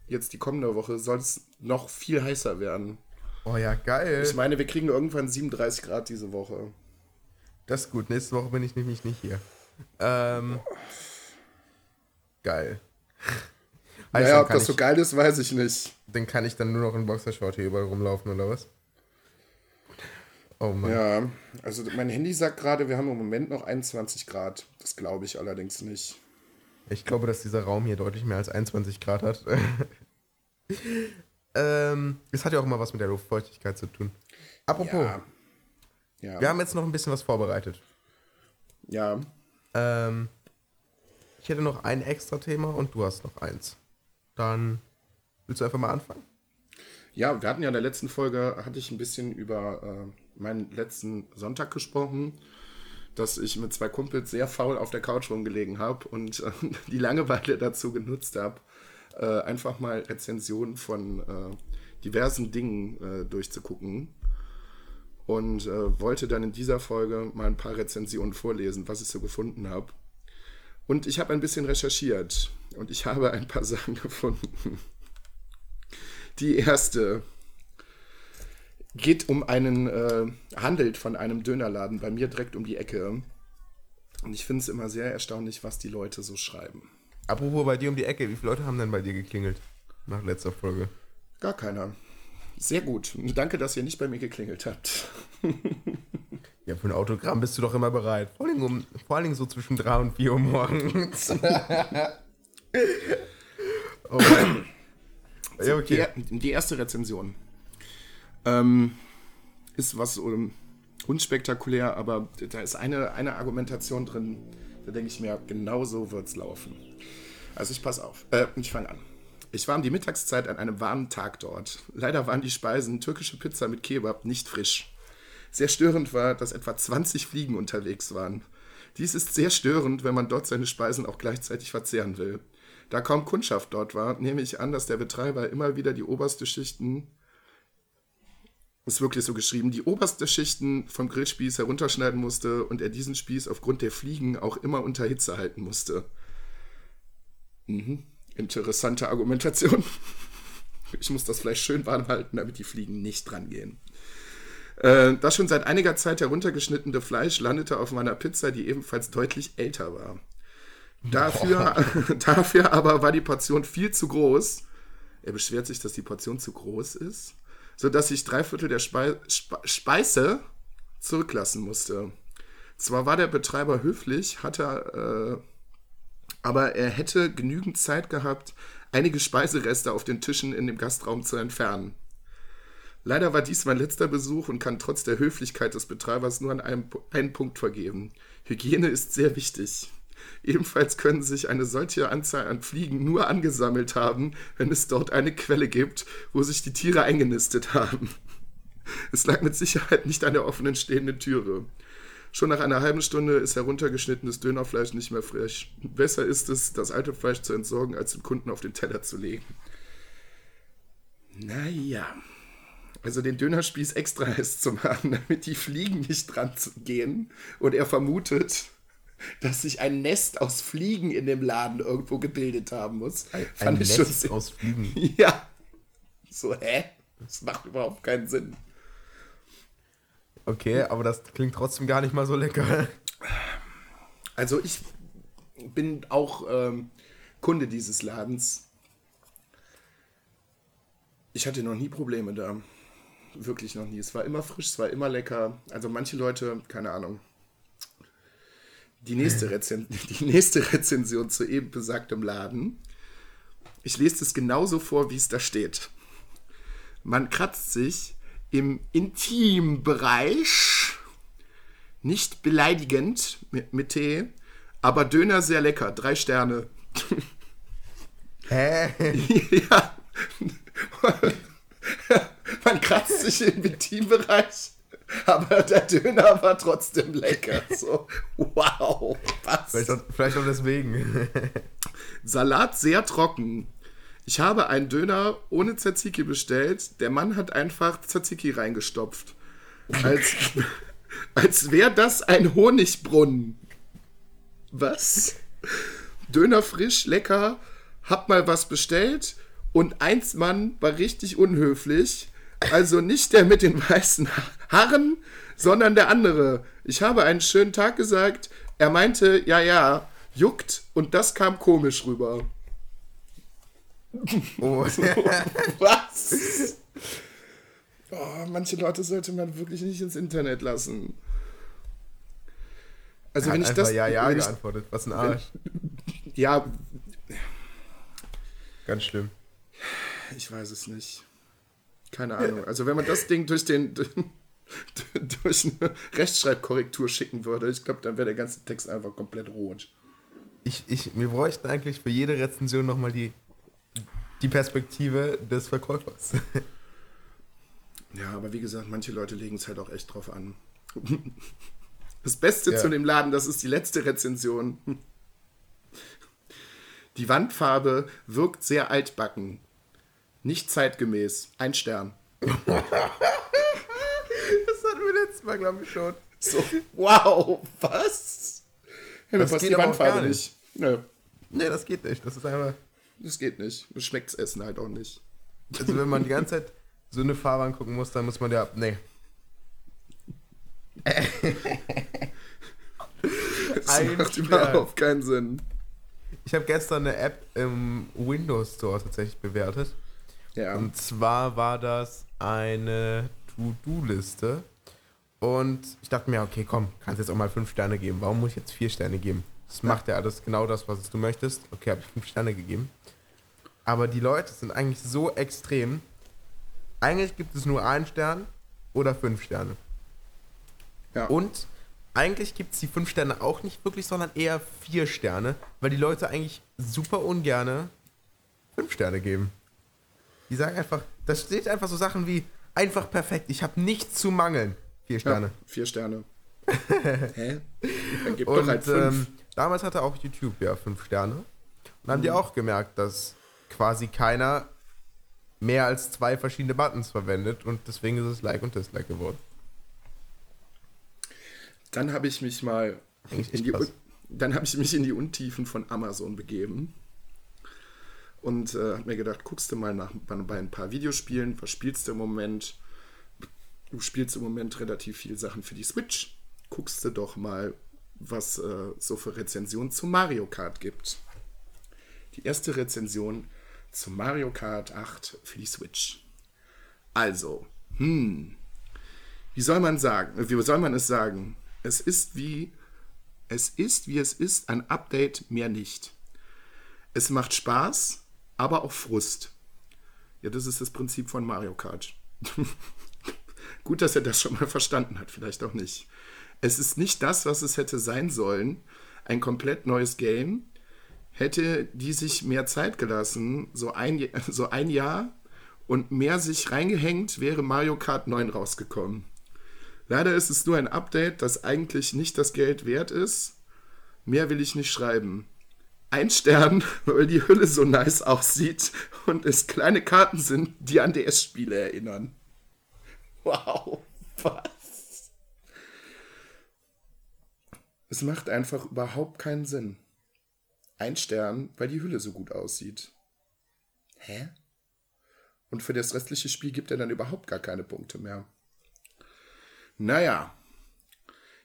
jetzt die kommende Woche, soll es noch viel heißer werden. Oh ja, geil. Ich meine, wir kriegen irgendwann 37 Grad diese Woche. Das ist gut. Nächste Woche bin ich nämlich nicht hier. Ähm, geil. naja, ob das ich, so geil ist, weiß ich nicht. Dann kann ich dann nur noch in Boxershort hier überall rumlaufen, oder was? Oh Mann. Ja, also mein Handy sagt gerade, wir haben im Moment noch 21 Grad. Das glaube ich allerdings nicht. Ich glaube, dass dieser Raum hier deutlich mehr als 21 Grad hat. ähm, es hat ja auch immer was mit der Luftfeuchtigkeit zu tun. Apropos. Ja. ja. Wir haben jetzt noch ein bisschen was vorbereitet. Ja. Ähm, ich hätte noch ein extra Thema und du hast noch eins. Dann willst du einfach mal anfangen? Ja, wir hatten ja in der letzten Folge, hatte ich ein bisschen über äh, meinen letzten Sonntag gesprochen dass ich mit zwei Kumpels sehr faul auf der Couch rumgelegen habe und äh, die Langeweile dazu genutzt habe, äh, einfach mal Rezensionen von äh, diversen Dingen äh, durchzugucken. Und äh, wollte dann in dieser Folge mal ein paar Rezensionen vorlesen, was ich so gefunden habe. Und ich habe ein bisschen recherchiert und ich habe ein paar Sachen gefunden. Die erste geht um einen, äh, handelt von einem Dönerladen bei mir direkt um die Ecke. Und ich finde es immer sehr erstaunlich, was die Leute so schreiben. Apropos bei dir um die Ecke, wie viele Leute haben denn bei dir geklingelt nach letzter Folge? Gar keiner. Sehr gut. Danke, dass ihr nicht bei mir geklingelt habt. ja, für ein Autogramm bist du doch immer bereit. Vor allem, um, vor allem so zwischen 3 und 4 Uhr morgens. oh. ja, okay. die, die erste Rezension. Ähm, ist was um, unspektakulär, aber da ist eine, eine Argumentation drin, da denke ich mir, genau so wird es laufen. Also ich pass auf, äh, ich fange an. Ich war um die Mittagszeit an einem warmen Tag dort. Leider waren die Speisen türkische Pizza mit Kebab nicht frisch. Sehr störend war, dass etwa 20 Fliegen unterwegs waren. Dies ist sehr störend, wenn man dort seine Speisen auch gleichzeitig verzehren will. Da kaum Kundschaft dort war, nehme ich an, dass der Betreiber immer wieder die oberste Schichten ist wirklich so geschrieben, die oberste Schichten vom Grillspieß herunterschneiden musste und er diesen Spieß aufgrund der Fliegen auch immer unter Hitze halten musste. Mhm. Interessante Argumentation. Ich muss das Fleisch schön warm halten, damit die Fliegen nicht dran gehen. Äh, das schon seit einiger Zeit heruntergeschnittene Fleisch landete auf meiner Pizza, die ebenfalls deutlich älter war. Dafür, dafür aber war die Portion viel zu groß. Er beschwert sich, dass die Portion zu groß ist sodass ich drei Viertel der Spei Spe Speise zurücklassen musste. Zwar war der Betreiber höflich, hatte, äh, aber er hätte genügend Zeit gehabt, einige Speisereste auf den Tischen in dem Gastraum zu entfernen. Leider war dies mein letzter Besuch und kann trotz der Höflichkeit des Betreibers nur an einem, einen Punkt vergeben. Hygiene ist sehr wichtig. Ebenfalls können sich eine solche Anzahl an Fliegen nur angesammelt haben, wenn es dort eine Quelle gibt, wo sich die Tiere eingenistet haben. Es lag mit Sicherheit nicht an der offenen stehenden Türe. Schon nach einer halben Stunde ist heruntergeschnittenes Dönerfleisch nicht mehr frisch. Besser ist es, das alte Fleisch zu entsorgen, als den Kunden auf den Teller zu legen. Naja. Also den Dönerspieß extra heiß zu machen, damit die Fliegen nicht dran gehen. Und er vermutet, dass sich ein Nest aus Fliegen in dem Laden irgendwo gebildet haben muss. Ein, ein Nest aus Fliegen. Ja. So, hä? Das macht überhaupt keinen Sinn. Okay, aber das klingt trotzdem gar nicht mal so lecker. Also ich bin auch ähm, Kunde dieses Ladens. Ich hatte noch nie Probleme da. Wirklich noch nie. Es war immer frisch, es war immer lecker. Also manche Leute, keine Ahnung. Die nächste, Rezen die nächste Rezension zu eben besagtem Laden. Ich lese es genauso vor, wie es da steht. Man kratzt sich im Intimbereich, nicht beleidigend mit, mit Tee, aber Döner sehr lecker, drei Sterne. Hä? ja. Man kratzt sich im Intimbereich, aber der Döner war trotzdem lecker. So, wow, was? Vielleicht auch, vielleicht auch deswegen. Salat sehr trocken. Ich habe einen Döner ohne Tzatziki bestellt. Der Mann hat einfach Tzatziki reingestopft. Als, als wäre das ein Honigbrunnen. Was? Döner frisch, lecker. Hab mal was bestellt. Und eins Mann war richtig unhöflich. Also nicht der mit den weißen Haaren, sondern der andere. Ich habe einen schönen Tag gesagt. Er meinte, ja, ja, juckt. Und das kam komisch rüber. Oh. Was? Oh, manche Leute sollte man wirklich nicht ins Internet lassen. Also wenn ich das... ja, ja wenn ich, geantwortet. Was ein Arsch. ja, Ganz schlimm. ich weiß es nicht. Keine Ahnung. Also wenn man das Ding durch den... durch eine Rechtschreibkorrektur schicken würde, ich glaube, dann wäre der ganze Text einfach komplett rot. Ich, ich, wir bräuchten eigentlich für jede Rezension nochmal die, die Perspektive des Verkäufers. Ja, aber wie gesagt, manche Leute legen es halt auch echt drauf an. Das Beste Ja. zu dem Laden, das ist die letzte Rezension. Die Wandfarbe wirkt sehr altbacken. Nicht zeitgemäß. Ein Stern. Das hatten wir letztes Mal, glaube ich, schon. So, wow, was? Mir Das passt geht die Wandfarbe gar nicht. Nö, Nee, das geht nicht. Das ist einfach. das geht nicht. Mir schmeckt's Essen halt auch nicht. Also, wenn man die ganze Zeit so eine Farbe angucken muss, dann muss man ja. Nee. Das Ein macht Stern. überhaupt keinen Sinn. Ich habe gestern eine App im Windows Store tatsächlich bewertet. Ja. Und zwar war das eine To-Do-Liste. Und ich dachte mir, okay, komm, kannst jetzt auch mal fünf Sterne geben. Warum muss ich jetzt vier Sterne geben? Das macht ja alles genau das, was du möchtest. Okay, habe ich fünf Sterne gegeben. Aber die Leute sind eigentlich so extrem. Eigentlich gibt es nur einen Stern oder fünf Sterne. ja. Und eigentlich gibt es die fünf Sterne auch nicht wirklich, sondern eher vier Sterne, weil die Leute eigentlich super ungerne fünf Sterne geben. Die sagen einfach, da steht einfach so Sachen wie einfach perfekt, ich habe nichts zu mangeln. Vier Sterne. Ja, vier Sterne. Hä? Dann gib doch halt fünf. ähm, damals hatte auch YouTube ja fünf Sterne. Und haben die auch gemerkt, dass quasi keiner mehr als zwei verschiedene Buttons verwendet und deswegen ist es Like und Dislike geworden. Dann habe ich mich mal in die, krass. dann habe ich mich in die Untiefen von Amazon begeben und äh, habe mir gedacht, guckst du mal nach bei ein paar Videospielen, was spielst du im Moment? Du spielst im Moment relativ viele Sachen für die Switch. Guckst du doch mal, was äh, so für Rezensionen zu Mario Kart gibt. Die erste Rezension zu Mario Kart 8 für die Switch. Also, hm, wie soll man sagen, wie soll man es sagen? Es ist wie, es ist wie es ist, ein Update mehr nicht. Es macht Spaß, aber auch Frust. Ja, das ist das Prinzip von Mario Kart. Gut, dass er das schon mal verstanden hat, vielleicht auch nicht. Es ist nicht das, was es hätte sein sollen. Ein komplett neues Game. Hätte die sich mehr Zeit gelassen, so ein, so ein Jahr und mehr sich reingehängt, wäre Mario Kart 9 rausgekommen. Leider ist es nur ein Update, das eigentlich nicht das Geld wert ist. Mehr will ich nicht schreiben. Ein Stern, weil die Hülle so nice aussieht und es kleine Karten sind, die an DS-Spiele erinnern. Wow, was? Es macht einfach überhaupt keinen Sinn. Ein Stern, weil die Hülle so gut aussieht. Hä? Und für das restliche Spiel gibt er dann überhaupt gar keine Punkte mehr. Naja.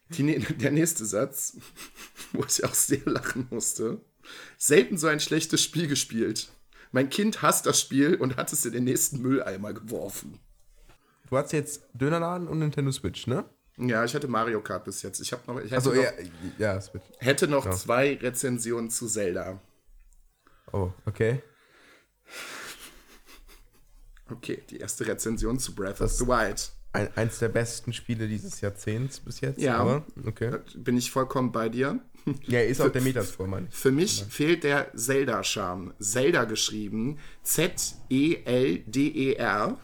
Die, der nächste Satz, wo ich auch sehr lachen musste. Selten so ein schlechtes Spiel gespielt. Mein Kind hasst das Spiel und hat es in den nächsten Mülleimer geworfen. Du hast jetzt Dönerladen und Nintendo Switch, ne? Ja, ich hatte Mario Kart bis jetzt. Ich habe noch, ich hätte Also noch, ja, ja, Switch. hätte noch Ja. zwei Rezensionen zu Zelda. Oh, okay. Okay, die erste Rezension zu Breath of Das- the Wild. Ein, eins der besten Spiele dieses Jahrzehnts bis jetzt. Ja. Aber, okay. Bin ich vollkommen bei dir. Ja, ist auch der Metascore, Mann. Für mich fehlt der Zelda-Charme. Zelda geschrieben. E Z-E-L-D-E-R.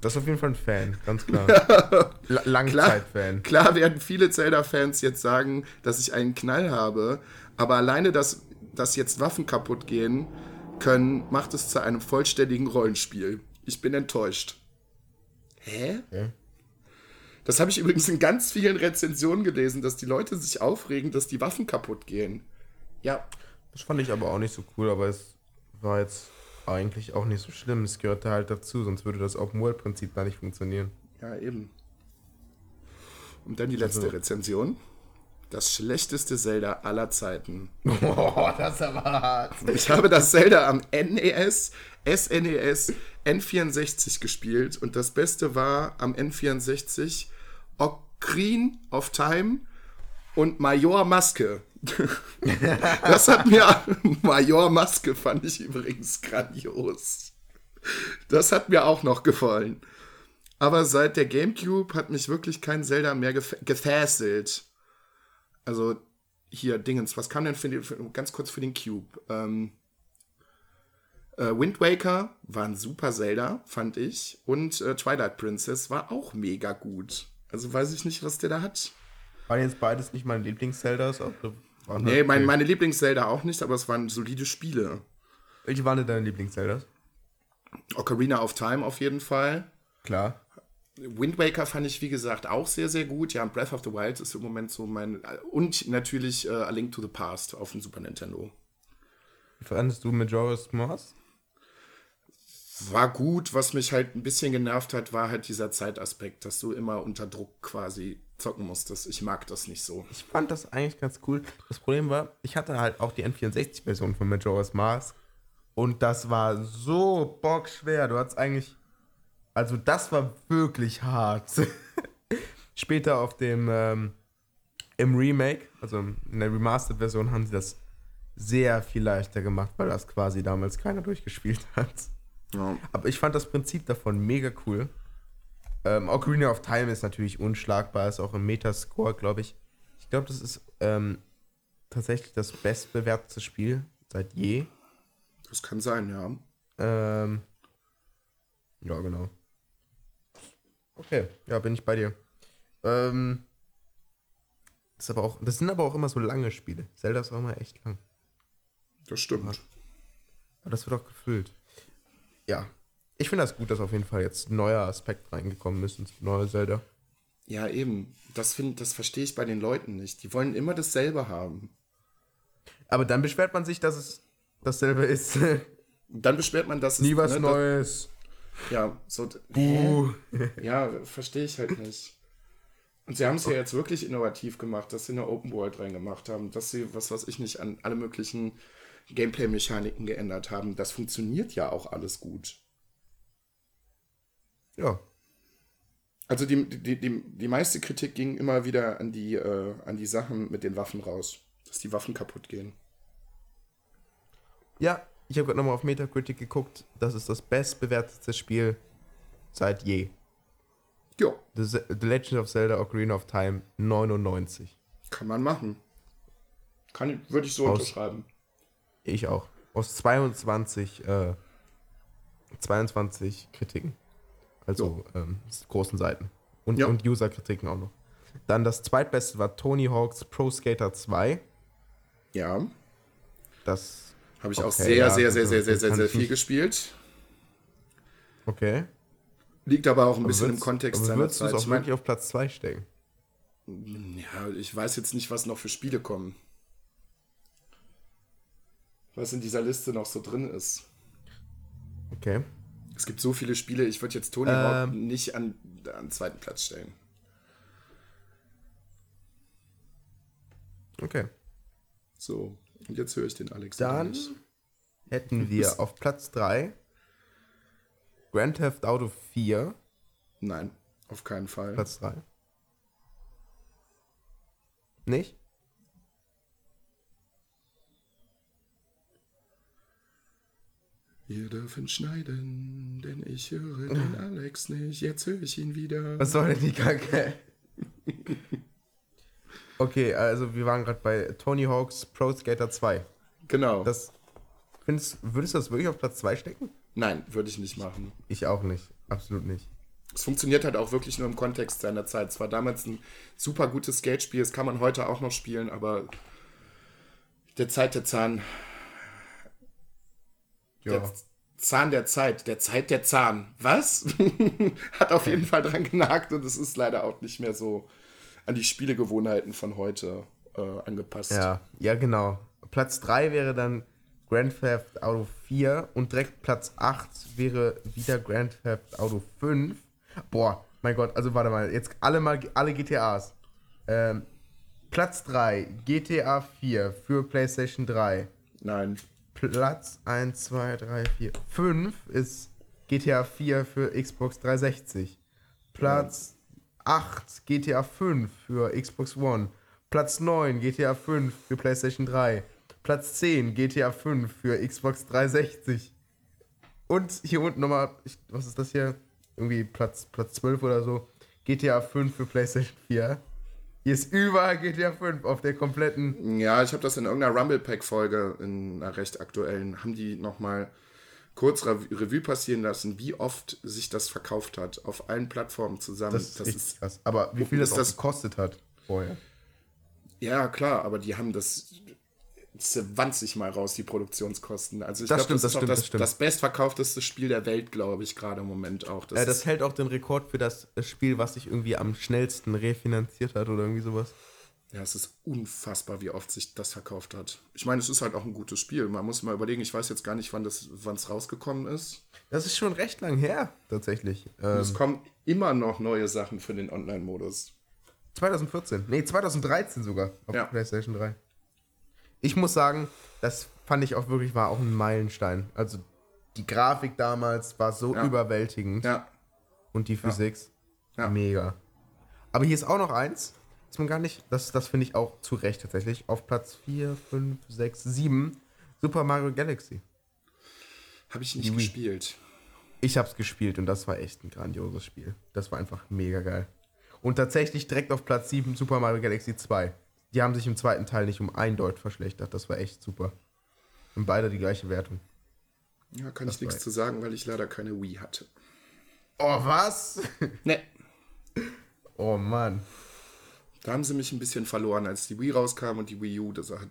Das ist auf jeden Fall ein Fan, ganz klar. La Langzeit-Fan. Klar werden viele Zelda-Fans jetzt sagen, dass ich einen Knall habe, aber alleine, dass, dass jetzt Waffen kaputt gehen können, macht es zu einem vollständigen Rollenspiel. Ich bin enttäuscht. Hä? Ja. Das habe ich übrigens in ganz vielen Rezensionen gelesen, dass die Leute sich aufregen, dass die Waffen kaputt gehen. Ja, Das fand ich aber auch nicht so cool, aber es war jetzt eigentlich auch nicht so schlimm. Es gehörte halt dazu, sonst würde das Open-World-Prinzip da nicht funktionieren. ja, eben. Und dann die letzte Also- Rezension. Das schlechteste Zelda aller Zeiten. Boah, das ist aber hart. Ich habe das Zelda am NES, SNES, N64 gespielt und das Beste war am N64 Ocarina of Time und Major Maske. Das hat mir Major Maske fand ich übrigens grandios. Das hat mir auch noch gefallen. Aber seit der GameCube hat mich wirklich kein Zelda mehr gef gefesselt. Also hier Dingens, was kam denn für den, für, ganz kurz für den Cube? Ähm, äh, Wind Waker war ein super Zelda, fand ich. Und äh, Twilight Princess war auch mega gut. Also weiß ich nicht, was der da hat. Waren jetzt beides nicht meine Lieblings-Zeldas? Nee, mein, meine Lieblings-Zelda auch nicht, aber es waren solide Spiele. Welche waren denn deine Lieblings-Zeldas? Ocarina of Time auf jeden Fall. Klar. Wind Waker fand ich, wie gesagt, auch sehr, sehr gut. Ja, Breath of the Wild ist im Moment so mein. Und natürlich äh, A Link to the Past auf dem Super Nintendo. Wie fandest du Majora's Mask? War gut, was mich halt ein bisschen genervt hat, war halt dieser Zeitaspekt, dass du immer unter Druck quasi zocken musstest. Ich mag das nicht so. Ich fand das eigentlich ganz cool. Das Problem war, ich hatte halt auch die N64-Version von Majora's Mask. Und das war so bockschwer. Du hattest eigentlich. Also, das war wirklich hart. Später auf dem. Ähm, Im Remake, also in der Remastered-Version, haben sie das sehr viel leichter gemacht, weil das quasi damals keiner durchgespielt hat. Ja. Aber ich fand das Prinzip davon mega cool. Ähm, Ocarina of Time ist natürlich unschlagbar, ist auch im Metascore, glaube ich. Ich glaube, das ist ähm, tatsächlich das bestbewertete Spiel seit je. Das kann sein, ja. Ähm, ja, genau. Okay, ja, bin ich bei dir. Ähm, das, ist aber auch, das sind aber auch immer so lange Spiele. Zelda ist auch immer echt lang. Das stimmt. Aber das wird auch gefüllt. Ja. Ich finde das gut, dass auf jeden Fall jetzt ein neuer Aspekt reingekommen ist ins neue Zelda. Ja, eben. Das, find, das verstehe ich bei den Leuten nicht. Die wollen immer dasselbe haben. Aber dann beschwert man sich, dass es dasselbe ist. Dann beschwert man, dass es. Nie was ne, Neues. Ja, so. Buh. Ja, verstehe ich halt nicht. Und sie haben es ja jetzt wirklich innovativ gemacht, dass sie eine Open World reingemacht haben, dass sie, was weiß ich nicht, an alle möglichen Gameplay-Mechaniken geändert haben. Das funktioniert ja auch alles gut. Ja. Also die, die, die, die meiste Kritik ging immer wieder an die, äh, an die Sachen mit den Waffen raus. Dass die Waffen kaputt gehen. Ja, ich habe gerade nochmal auf Metacritic geguckt. Das ist das bestbewertete Spiel seit je. Ja, The, The Legend of Zelda Ocarina of Time 99. kann man machen. Kann, würde ich so Aus- unterschreiben. Ich auch. Aus 22, äh, 22 Kritiken. Also ähm, großen Seiten. Und, Ja. und User-Kritiken auch noch. Dann das zweitbeste war Tony Hawk's Pro Skater 2. Ja. Das. Habe ich auch Okay, sehr, ja, sehr, sehr, sehr, sehr, sehr, sehr viel gespielt. Okay. Liegt aber auch ein bisschen im Würdest- Kontext aber seiner würdest du Zeit. es auch Ich mein, wirklich auf Platz 2 stecken? ja, ich weiß jetzt nicht, was noch für Spiele kommen. Was in dieser Liste noch so drin ist. Okay. Es gibt so viele Spiele, ich würde jetzt Tony Ähm. Hawk nicht an, an den zweiten Platz stellen. Okay. So, jetzt höre ich den Alex. Dann hätten wir auf Platz 3 Grand Theft Auto 4. Nein, auf keinen Fall. Platz 3. Nicht? Wir dürfen schneiden, denn ich höre den Alex nicht. Jetzt höre ich ihn wieder. Was soll denn die Kacke? okay, also wir waren gerade bei Tony Hawk's Pro Skater 2. Genau. Das findest, würdest du das wirklich auf Platz 2 stecken? Nein, würde ich nicht machen. Ich auch nicht. Absolut nicht. Es funktioniert halt auch wirklich nur im Kontext seiner Zeit. Es war damals ein super gutes Skatespiel, das kann man heute auch noch spielen, aber der Zeit der Zahn, Ja. der Zahn der Zeit, der Zeit der Zahn, was? Hat auf jeden Fall dran genagt und es ist leider auch nicht mehr so an die Spielegewohnheiten von heute äh, angepasst. Ja, ja, genau. Platz 3 wäre dann Grand Theft Auto 4 und direkt Platz 8 wäre wieder Grand Theft Auto 5. Boah, mein Gott, also warte mal, jetzt alle mal alle GTAs. Ähm, Platz 3 GTA 4 für PlayStation 3. Nein, Platz 1, 2, 3, 4, 5 ist GTA 4 für Xbox 360. Platz 8 GTA 5 für Xbox One. Platz 9 GTA 5 für PlayStation 3. Platz 10 GTA 5 für Xbox 360. Und hier unten nochmal, was ist das hier? Irgendwie Platz, Platz 12 oder so. GTA 5 für PlayStation 4. Hier ist überall GTA 5 auf der kompletten Ja, ich habe das in irgendeiner Rumble Pack Folge, in einer recht aktuellen, haben die nochmal kurz Rev Revue passieren lassen, wie oft sich das verkauft hat, auf allen Plattformen zusammen. Das ist richtig krass. Aber wie viel das, ist auch das- gekostet hat vorher. ja, klar, aber die haben das 20 Mal raus, die Produktionskosten. Also ich Das glaube, das, das ist stimmt, das, das stimmt. das bestverkaufteste Spiel der Welt, glaube ich, gerade im Moment auch. Das Äh, das ist, hält auch den Rekord für das Spiel, was sich irgendwie am schnellsten refinanziert hat oder irgendwie sowas. Ja, es ist unfassbar, wie oft sich das verkauft hat. Ich meine, es ist halt auch ein gutes Spiel. Man muss mal überlegen, ich weiß jetzt gar nicht, wann es rausgekommen ist. Das ist schon recht lang her, tatsächlich. Ähm, Es kommen immer noch neue Sachen für den Online-Modus. 2014. Nee, 2013 sogar auf Ja. PlayStation 3. Ich muss sagen, das fand ich auch wirklich, war auch ein Meilenstein. Also die Grafik damals war so Ja. überwältigend Ja, und die Physik Ja. mega. Aber hier ist auch noch eins, ist man gar nicht, das, das finde ich auch zu Recht tatsächlich, auf Platz 4, 5, 6, 7, Super Mario Galaxy. habe ich nicht Wii. gespielt. Ich hab's gespielt und das war echt ein grandioses Spiel. Das war einfach mega geil. Und tatsächlich direkt auf Platz 7 Super Mario Galaxy 2. Die haben sich im zweiten Teil nicht um ein Deut verschlechtert. Das war echt super. Und beide die gleiche Wertung. Ja, kann ich war- nichts zu sagen, weil ich leider keine Wii hatte. Oh, was? Ne, Oh Mann. Da haben sie mich ein bisschen verloren, als die Wii rauskam und die Wii U, das hat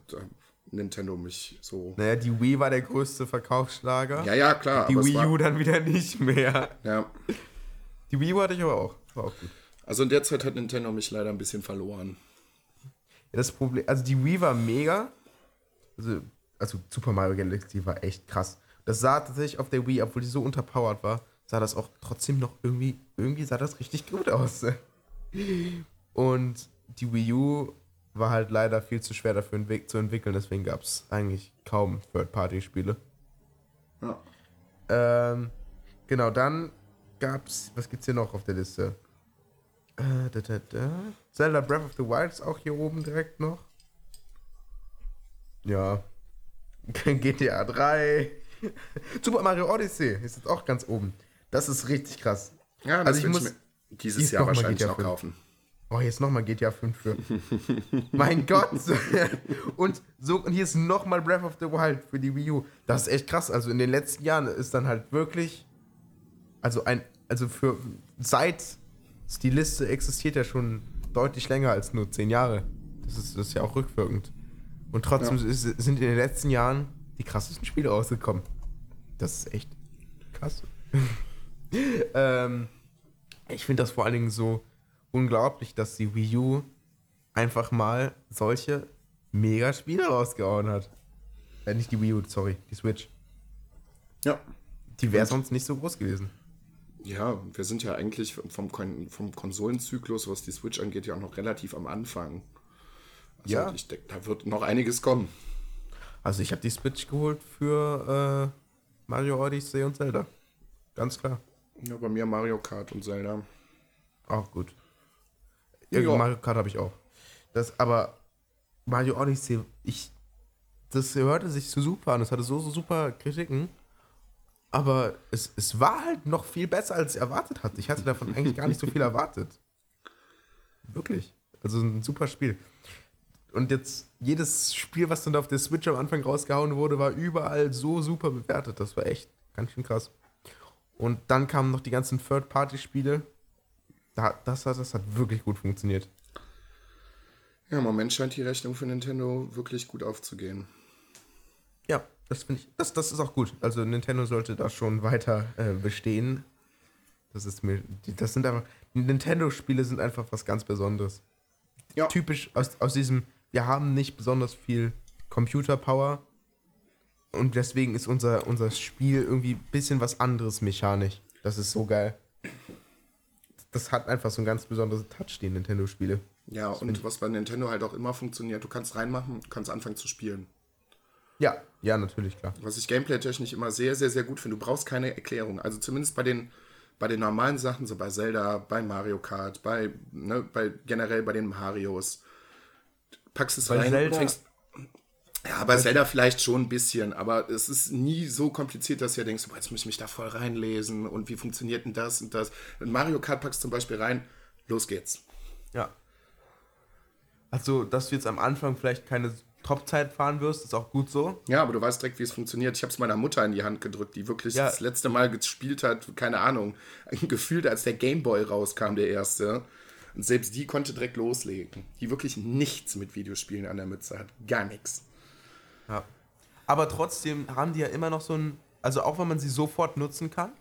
Nintendo mich so. Naja, die Wii war der größte Verkaufsschlager. Ja, ja, klar. die Wii U dann wieder nicht mehr. ja. Die Wii U hatte ich aber auch. War auch gut. Also in der Zeit hat Nintendo mich leider ein bisschen verloren. Ja, das Problem, also die Wii war mega. Also, also Super Mario Galaxy war echt krass. Das sah tatsächlich auf der Wii, obwohl die so unterpowered war, sah das auch trotzdem noch irgendwie, irgendwie sah das richtig gut aus. Und die Wii U war halt leider viel zu schwer dafür zu entwickeln, deswegen gab es eigentlich kaum Third-Party-Spiele. Ja. Ähm, genau, dann gab's, was gibt's hier noch auf der Liste? Äh, da, da, da. Zelda Breath of the Wild ist auch hier oben direkt noch. Ja. GTA 3. Super Mario Odyssey ist jetzt auch ganz oben. Das ist richtig krass. Ja, das Also ich ich muss- mir dieses Dies Jahr wahrscheinlich noch 5. kaufen. Oh, hier ist nochmal GTA 5 für. mein Gott. und, so, und hier ist nochmal Breath of the Wild für die Wii U. Das ist echt krass. Also in den letzten Jahren ist dann halt wirklich. Also ein. Also für. Seit. Die Liste existiert ja schon deutlich länger als nur 10 Jahre. Das ist, das ist ja auch rückwirkend. Und trotzdem Ja. ist, sind in den letzten Jahren die krassesten Spiele rausgekommen. Das ist echt krass. ähm, ich finde das vor allen Dingen so unglaublich, dass die Wii U einfach mal solche mega Spiele rausgehauen hat. Äh, nicht die Wii U, sorry, die Switch. Ja. Die wäre sonst nicht so groß gewesen. Ja, wir sind ja eigentlich vom, Kon vom Konsolenzyklus, was die Switch angeht, ja auch noch relativ am Anfang. Also Ja. ich denke, da wird noch einiges kommen. Also ich habe die Switch geholt für äh, Mario Odyssey und Zelda. Ganz klar. Ja, bei mir Mario Kart und Zelda. Auch gut. Ja, Ja. Mario Kart habe ich auch. Das, aber Mario Odyssey, ich, das hörte sich so super an. Es hatte so, so super Kritiken. Aber es, es war halt noch viel besser, als ich erwartet hatte. Ich hatte davon eigentlich gar nicht so viel erwartet. Wirklich. Also ein super Spiel. Und jetzt, jedes Spiel, was dann auf der Switch am Anfang rausgehauen wurde, war überall so super bewertet. Das war echt ganz schön krass. Und dann kamen noch die ganzen Third-Party-Spiele. Da, das, hat, das hat wirklich gut funktioniert. Ja, im Moment scheint die Rechnung für Nintendo wirklich gut aufzugehen. Ja, das finde ich, das, das ist auch gut. Also Nintendo sollte da schon weiter äh, bestehen. Das ist mir, das sind einfach, Nintendo-Spiele sind einfach was ganz Besonderes. Ja. Typisch aus, aus diesem, wir haben nicht besonders viel Computer-Power und deswegen ist unser, unser Spiel irgendwie ein bisschen was anderes mechanisch. Das ist so geil. Das hat einfach so einen ganz besonderen Touch, die Nintendo-Spiele. Ja, und was bei Nintendo halt auch immer funktioniert, du kannst reinmachen, kannst anfangen zu spielen. Ja, ja, natürlich, klar. Was ich gameplay-technisch immer sehr, sehr, sehr gut finde. Du brauchst keine Erklärung. Also zumindest bei den, bei den normalen Sachen, so bei Zelda, bei Mario Kart, bei, ne, bei generell bei den Marios. Packst es Bei rein Zelda- und fängst. Ja, bei Zelda vielleicht schon ein bisschen, aber es ist nie so kompliziert, dass du ja denkst, boah, jetzt muss ich mich da voll reinlesen und wie funktioniert denn das und das. In Mario Kart packst zum Beispiel rein, los geht's. Ja. Also, dass du jetzt am Anfang vielleicht keine Top-Zeit fahren wirst, ist auch gut so. Ja, aber du weißt direkt, wie es funktioniert. Ich habe es meiner Mutter in die Hand gedrückt, die wirklich Ja. das letzte Mal gespielt hat, keine Ahnung, gefühlt, als der Gameboy rauskam, der erste. Und selbst die konnte direkt loslegen. Die wirklich nichts mit Videospielen an der Mütze hat. Gar nichts. Ja. Aber trotzdem haben die ja immer noch so ein, also auch wenn man sie sofort nutzen kann,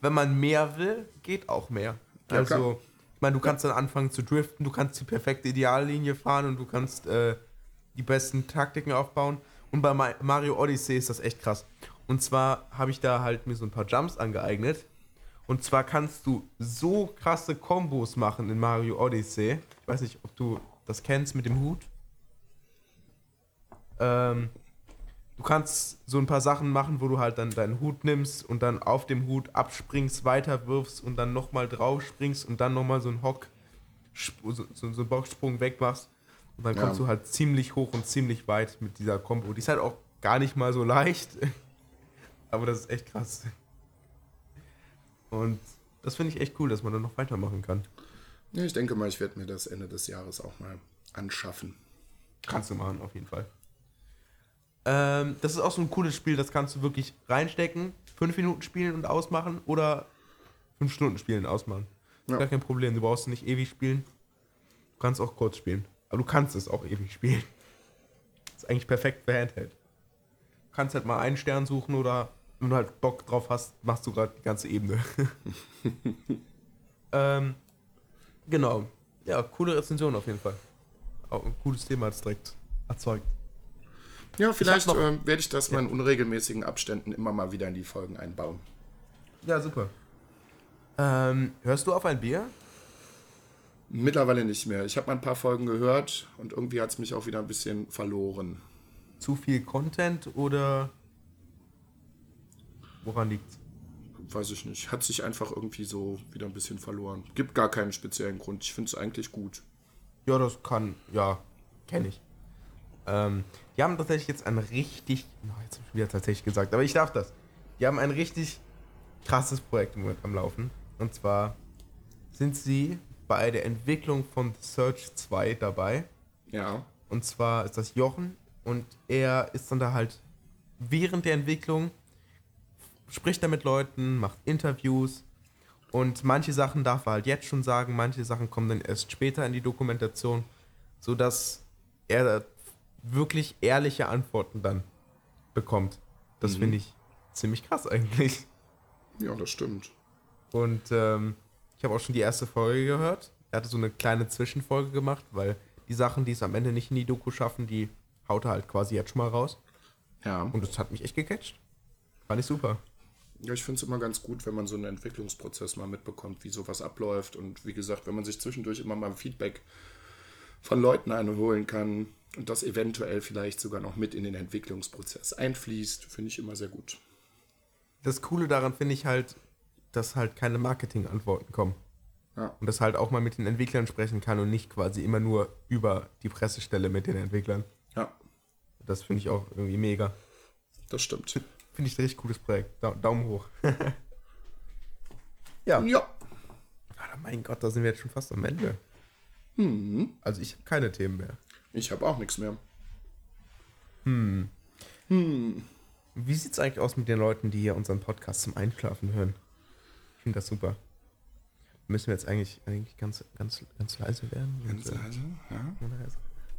wenn man mehr will, geht auch mehr. Ja, also, klar. ich meine, du kannst dann anfangen zu driften, du kannst die perfekte Ideallinie fahren und du kannst äh, die besten Taktiken aufbauen. Und bei Ma- Mario Odyssey ist das echt krass. Und zwar habe ich da halt mir so ein paar Jumps angeeignet. Und zwar kannst du so krasse Kombos machen in Mario Odyssey. Ich weiß nicht, ob du das kennst mit dem Hut. Ähm, du kannst so ein paar Sachen machen, wo du halt dann deinen Hut nimmst und dann auf dem Hut abspringst, weiter wirfst und dann nochmal drauf springst und dann nochmal so einen Hock, so, so, so einen Boxsprung wegmachst. Und dann Ja. kommst du halt ziemlich hoch und ziemlich weit mit dieser Combo. Die ist halt auch gar nicht mal so leicht. Aber das ist echt krass. Und das finde ich echt cool, dass man dann noch weitermachen kann. Ja, ich denke mal, ich werde mir das Ende des Jahres auch mal anschaffen. Kannst du machen, auf jeden Fall. Ähm, das ist auch so ein cooles Spiel, das kannst du wirklich reinstecken, fünf Minuten spielen und ausmachen oder fünf Stunden spielen und ausmachen. Ja. Gar kein Problem, du brauchst nicht ewig spielen. Du kannst auch kurz spielen. Aber du kannst es auch ewig spielen. ist eigentlich perfekt für Handheld. Du kannst halt mal einen Stern suchen oder wenn du halt Bock drauf hast, machst du gerade die ganze Ebene. ähm, genau. Ja, coole Rezension auf jeden Fall. Auch ein cooles Thema hat es direkt erzeugt. Ja, vielleicht noch- ähm, werde ich das mal in unregelmäßigen Abständen immer mal wieder in die Folgen einbauen. Ja, super. Ähm, hörst du auf ein Bier? Mittlerweile nicht mehr. Ich habe mal ein paar Folgen gehört und irgendwie hat es mich auch wieder ein bisschen verloren. Zu viel Content oder woran liegt's? Weiß ich nicht. Hat sich einfach irgendwie so wieder ein bisschen verloren. Gibt gar keinen speziellen Grund. Ich finde es eigentlich gut. Ja, das kann, ja, kenne ich. Ähm, die haben tatsächlich jetzt ein richtig, oh, jetzt habe ich wieder tatsächlich gesagt, aber ich darf das. Die haben ein richtig krasses Projekt im Moment am Laufen. Und zwar sind sie bei der Entwicklung von The Search 2 dabei. Ja. Und zwar ist das Jochen und er ist dann da halt während der Entwicklung, spricht er mit Leuten, macht Interviews und manche Sachen darf er halt jetzt schon sagen, manche Sachen kommen dann erst später in die Dokumentation, sodass er wirklich ehrliche Antworten dann bekommt. Das Mhm. finde ich ziemlich krass eigentlich. Ja, das stimmt. Und ähm, ich habe auch schon die erste Folge gehört. Er hatte so eine kleine Zwischenfolge gemacht, weil die Sachen, die es am Ende nicht in die Doku schaffen, die haut er halt quasi jetzt schon mal raus. Ja. Und das hat mich echt gecatcht. Fand ich super. Ja, ich finde es immer ganz gut, wenn man so einen Entwicklungsprozess mal mitbekommt, wie sowas abläuft. Und wie gesagt, wenn man sich zwischendurch immer mal Feedback von Leuten einholen kann und das eventuell vielleicht sogar noch mit in den Entwicklungsprozess einfließt, finde ich immer sehr gut. Das Coole daran finde ich halt, dass halt keine Marketingantworten kommen. Ja, Und das halt auch mal mit den Entwicklern sprechen kann und nicht quasi immer nur über die Pressestelle mit den Entwicklern. ja, Das finde ich auch irgendwie mega. das stimmt. Finde ich ein richtig cooles Projekt. Da Daumen hoch. ja. Ja, Ah, mein Gott, da sind wir jetzt schon fast am Ende. Mhm. Also ich habe keine Themen mehr. ich habe auch nichts mehr. Wie sieht es eigentlich aus mit den Leuten, die hier unseren Podcast zum Einschlafen hören? Ich finde das super. Müssen wir jetzt eigentlich, eigentlich ganz, ganz, ganz leise werden? Ganz Und, äh, leise, ja.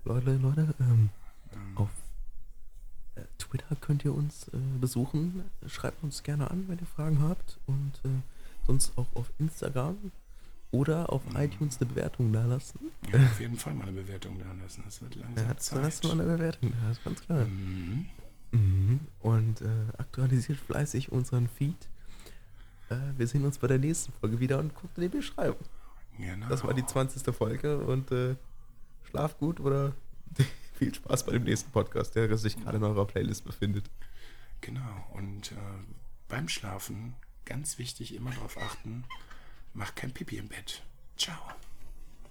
Leute, Leute, ähm, auf äh, Twitter könnt ihr uns äh, besuchen. Schreibt uns gerne an, wenn ihr Fragen habt. Und äh, sonst auch auf Instagram oder auf iTunes eine Bewertung da lassen. ja. Auf jeden Fall mal eine Bewertung da lassen. Das wird langsam Ja, Zeit. lasst mal eine Bewertung da, ist ganz klar. Mhm. Mhm. Und äh, aktualisiert fleißig unseren Feed. Äh, wir sehen uns bei der nächsten Folge wieder und guckt in die Beschreibung. Genau. Das war die 20. Folge und äh, schlaf gut oder viel Spaß bei dem nächsten Podcast, der sich gerade in eurer Playlist befindet. Genau. Und äh, beim Schlafen, ganz wichtig, immer darauf achten, mach kein Pipi im Bett. Ciao.